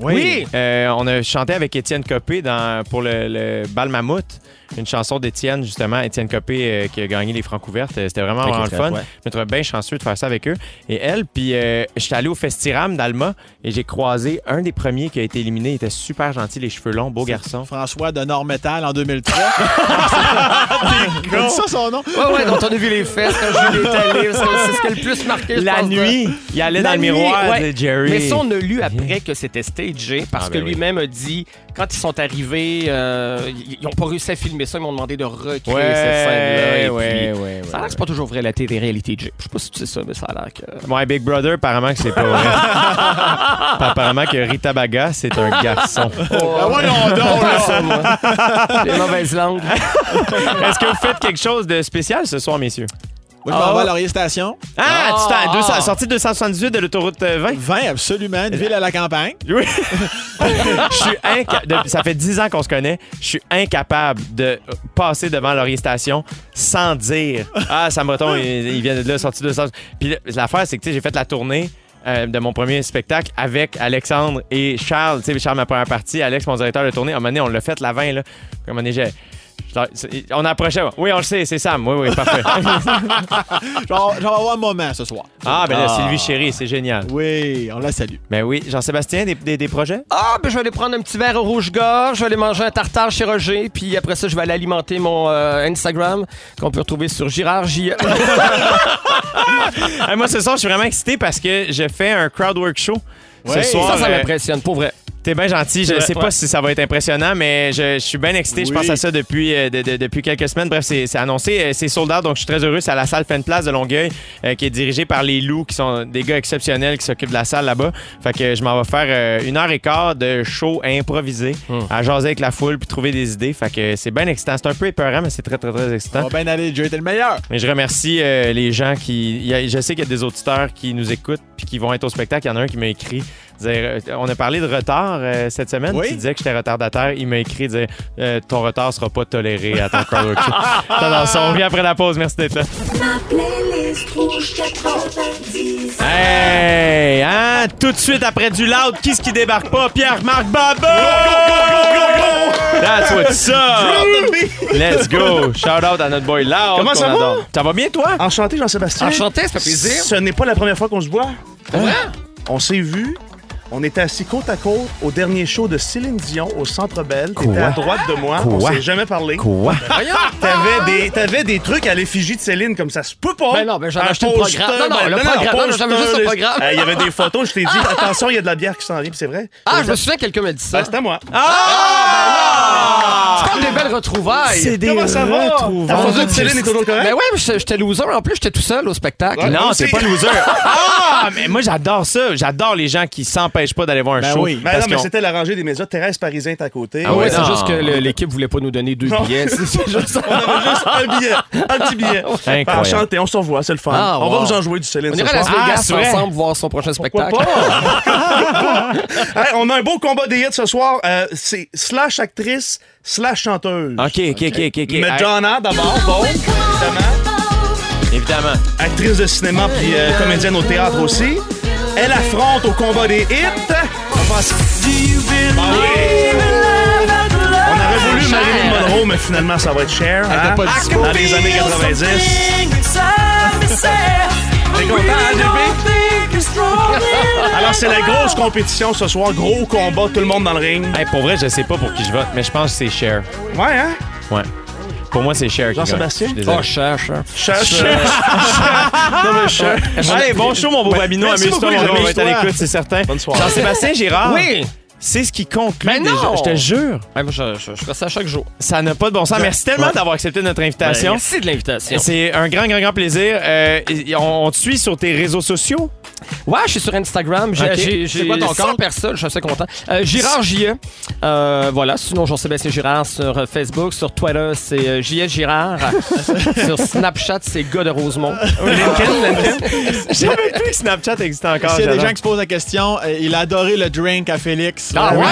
Oui. Euh, on a chanté avec Étienne Copé dans, pour le, le Bal Mammouth, une chanson d'Étienne, justement. Étienne Copé euh, qui a gagné les Francs ouvertes. Euh, C'était vraiment, vraiment le fun. ouais. Je me trouvais bien chanceux de faire ça avec eux. Et elle, puis euh, j'étais allé au Festiram d'Alma et j'ai croisé un des premiers qui a été éliminé. Il était super gentil, les cheveux longs, beau garçon. François de Nord Metal en 2003. ça son nom? Ouais, ouais, dont on a vu les fesses quand Julie est allée. C'est c'est ce qui a le plus marqué, La pense, de- nuit, il allait La dans le miroir ouais. de Jerry. Mais ça, on a lu après que c'était parce Ah, que ben oui. lui-même a dit, quand ils sont arrivés, euh, ils n'ont pas réussi à filmer ça, ils m'ont demandé de recréer Ouais, cette scène-là. ouais, ça a l'air que c'est pas toujours vrai la télé-réalité de Jay. Je sais pas si tu sais ça, mais ça a l'air que. Ouais, Big Brother, apparemment que c'est pas vrai. Apparemment que Rita Baga, c'est un garçon. Ben voyons donc, là. Les mauvaises langues. Est-ce que vous faites quelque chose de spécial ce soir, messieurs? Moi, je m'en Ah. vais à Laurier Station. Ah, tu Ah. 200 sortie 278 de l'autoroute euh, 20? 20, absolument. Une ville à la campagne. Oui. Je suis. Ça fait 10 ans qu'on se connaît. Je suis incapable de passer devant Laurier Station sans dire Ah, Sam Breton, il, il vient de là, sorti de ça. Puis l'affaire, c'est que tu sais, j'ai fait la tournée. euh, de mon premier spectacle avec Alexandre et Charles. Tu sais, Charles, ma première partie, Alex, mon directeur de tournée. À un moment donné, on l'a fait la 20, là. Puis À un moment donné, j'ai- On approchait. Oui, on le sait, c'est Sam. Oui, oui, parfait. Genre, genre, avoir un moment ce soir. ah, ben là, Ah. Sylvie Chéri, c'est génial. Oui, on la salue. Ben oui. Jean-Sébastien, des, des- des projets? Ah, ben je vais aller prendre un petit verre au rouge-gorge, je vais aller manger un tartare chez Roger, puis après ça, je vais aller alimenter mon euh, Instagram qu'on peut retrouver sur Girard J. Moi, ce soir, je suis vraiment excité parce que je fais un crowdwork show. Ouais. ce soir, ça, ça euh, m'impressionne, pour vrai. T'es bien gentil. Je ne sais pas si ça va être impressionnant, mais je, je suis bien excité. Je pense à ça depuis, euh, de- de- depuis quelques semaines. Bref, c'est annoncé. Euh, C'est sold out, donc je suis très heureux. C'est à la salle Fan Place de Longueuil, euh, qui est dirigée par les loups, qui sont des gars exceptionnels qui s'occupent de la salle là-bas. Fait que je m'en vais faire euh, une heure et quart de show improvisé, Hmm. à jaser avec la foule puis trouver des idées. Fait que c'est bien excitant. C'est un peu épeurant, mais c'est très, très, très excitant. On va bien aller, t'es le meilleur. Mais je remercie les gens qui. a- je sais qu'il y a des auditeurs qui nous écoutent puis qui vont être au spectacle. Il y en a un qui m'a écrit. Euh, on a parlé de retard euh, cette semaine. Oui. Tu disais que j'étais retardataire. Il m'a écrit dire euh, ton retard sera pas toléré à ton crowd on revient après la pause. Merci d'être là. Ma playlist rouge 90. Hey! Hein? Tout de suite après du loud, qui ce qui débarque pas? Pierre-Marc Babo! That's what's up! Let's go! Shout out à notre boy Loud. Comment ça va? adore. Ça va bien, toi? Enchanté, Jean-Sébastien. Enchanté, ça fait plaisir. Ce n'est pas la première fois qu'on se voit. On s'est vu. On était assis côte à côte au dernier show de Céline Dion au Centre Bell. T'étais à droite de moi. On Quoi? s'est jamais parlé. Quoi? T'avais des, t'avais des trucs à l'effigie de Céline comme ça se peut pas. Ben non, ben j'en ai Un acheté le programme. Non, non, ben le programme. Non, non, j'avais juste le programme. Euh, Il y avait des photos. Je t'ai dit, attention, il y a de la bière qui s'en vient, c'est vrai. Ah, je me souviens que quelqu'un m'a dit ça. Ben, c'était à moi. Tu parles des belles retrouvailles. C'est des Comment ça va? retrouvailles. Photo de Céline est toujours correcte? Ben ouais, mais j'étais j'étais loser. En plus, j'étais tout seul au spectacle. Ouais. Non, aussi. pas loser. Ah, mais moi j'adore ça. J'adore les gens qui s'empêchent pas d'aller voir un Ben show. oui. Ben parce non, mais c'était la rangée des médias. Thérèse Parisien est à côté. Ah Ouais, ouais, c'est juste que l'équipe voulait pas nous donner deux Non. billets. C'est juste ça. On avait juste un billet. Un petit billet. Incroyable. Enchanté, on se revoit, c'est le fun. Ah, on va vous en jouer du Céline On irait à Las. Ah, Vegas vrai? ensemble voir son prochain Pourquoi spectacle. pas? Hey, on a un beau combat des hits ce soir. Euh, c'est slash actrice, slash chanteuse. OK, OK, OK, OK. ok. Hey, Madonna d'abord, bon, évidemment. évidemment. Actrice de cinéma puis euh, comédienne au théâtre aussi. Elle affronte au combat des hits. On pense... Ah oui. On aurait voulu Cher. Marilyn Monroe, mais finalement, ça va être cher. Elle hein? Dans les années 90. T'es content, hein, JP? Alors, c'est la grosse compétition ce soir. Gros combat, tout le monde dans le ring. Hey, pour vrai, je sais pas pour qui je vote, mais je pense que c'est Cher. Ouais, hein? Ouais. Pour moi, c'est Cher. Jean-Sébastien? Oh, cher, cher. Cher, cher. Non, mais cher. Allez, bon show, mon beau Babino. Amuse-toi. On va être à l'écoute, c'est certain. Bonne soirée. Jean-Sébastien Girard, Oui! C'est ce qui conclut Mais déjà. non! Je te jure, Ouais, moi, je, je, je fais ça chaque jour. ça n'a pas de bon sens. Merci tellement Ouais. d'avoir accepté notre invitation. Merci de l'invitation. C'est un grand, grand, grand plaisir. Euh, on, on te suit sur tes réseaux sociaux? Ouais, je suis sur Instagram. J'ai Ok. j'ai- C'est j'ai quoi ton 100 compte? personnes, je suis assez content. Euh, Girard JE. Euh, voilà, sinon Jean-Sébastien Girard sur euh, Facebook, sur Twitter, c'est euh, JS Girard. sur Snapchat, c'est gars de Rosemont. Je savais plus que Snapchat existait encore. S'il y a des j'adore. gens qui se posent la question, euh, il a adoré le drink à Félix. Ah ouais?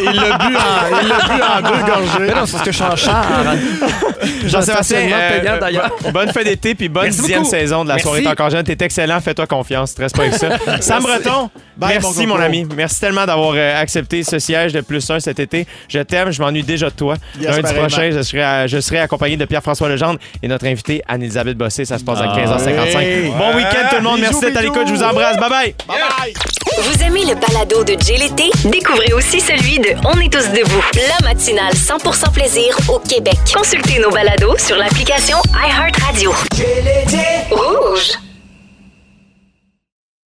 Il l'a bu en, deux Mais gorgées. non, c'est parce que je suis. Jean-Sébastien, payant, d'ailleurs. bonne fin d'été puis bonne Merci dixième beaucoup. saison de la Merci. soirée T'es encore jeune. T'es excellent, fais-toi confiance, stresse pas avec ça. Sam Breton, merci mon ami. Merci tellement d'avoir euh, accepté ce siège de plus un cet été. Je t'aime, je m'ennuie déjà de toi. Yes, Lundi prochain, je serai, je serai accompagné de Pierre-François Legendre et notre invité Anne-Elisabeth Bossé. Ça se passe à 15h55. oui. Bon week-end tout le monde. Bisous, Merci d'être à l'écoute. Je vous embrasse. Bye bye. Bye bye! Vous aimez le balado de Jay l'été? Découvrez aussi celui de On est tous debout, la matinale 100% plaisir au Québec. Consultez nos balados sur l'application iHeartRadio. L'été,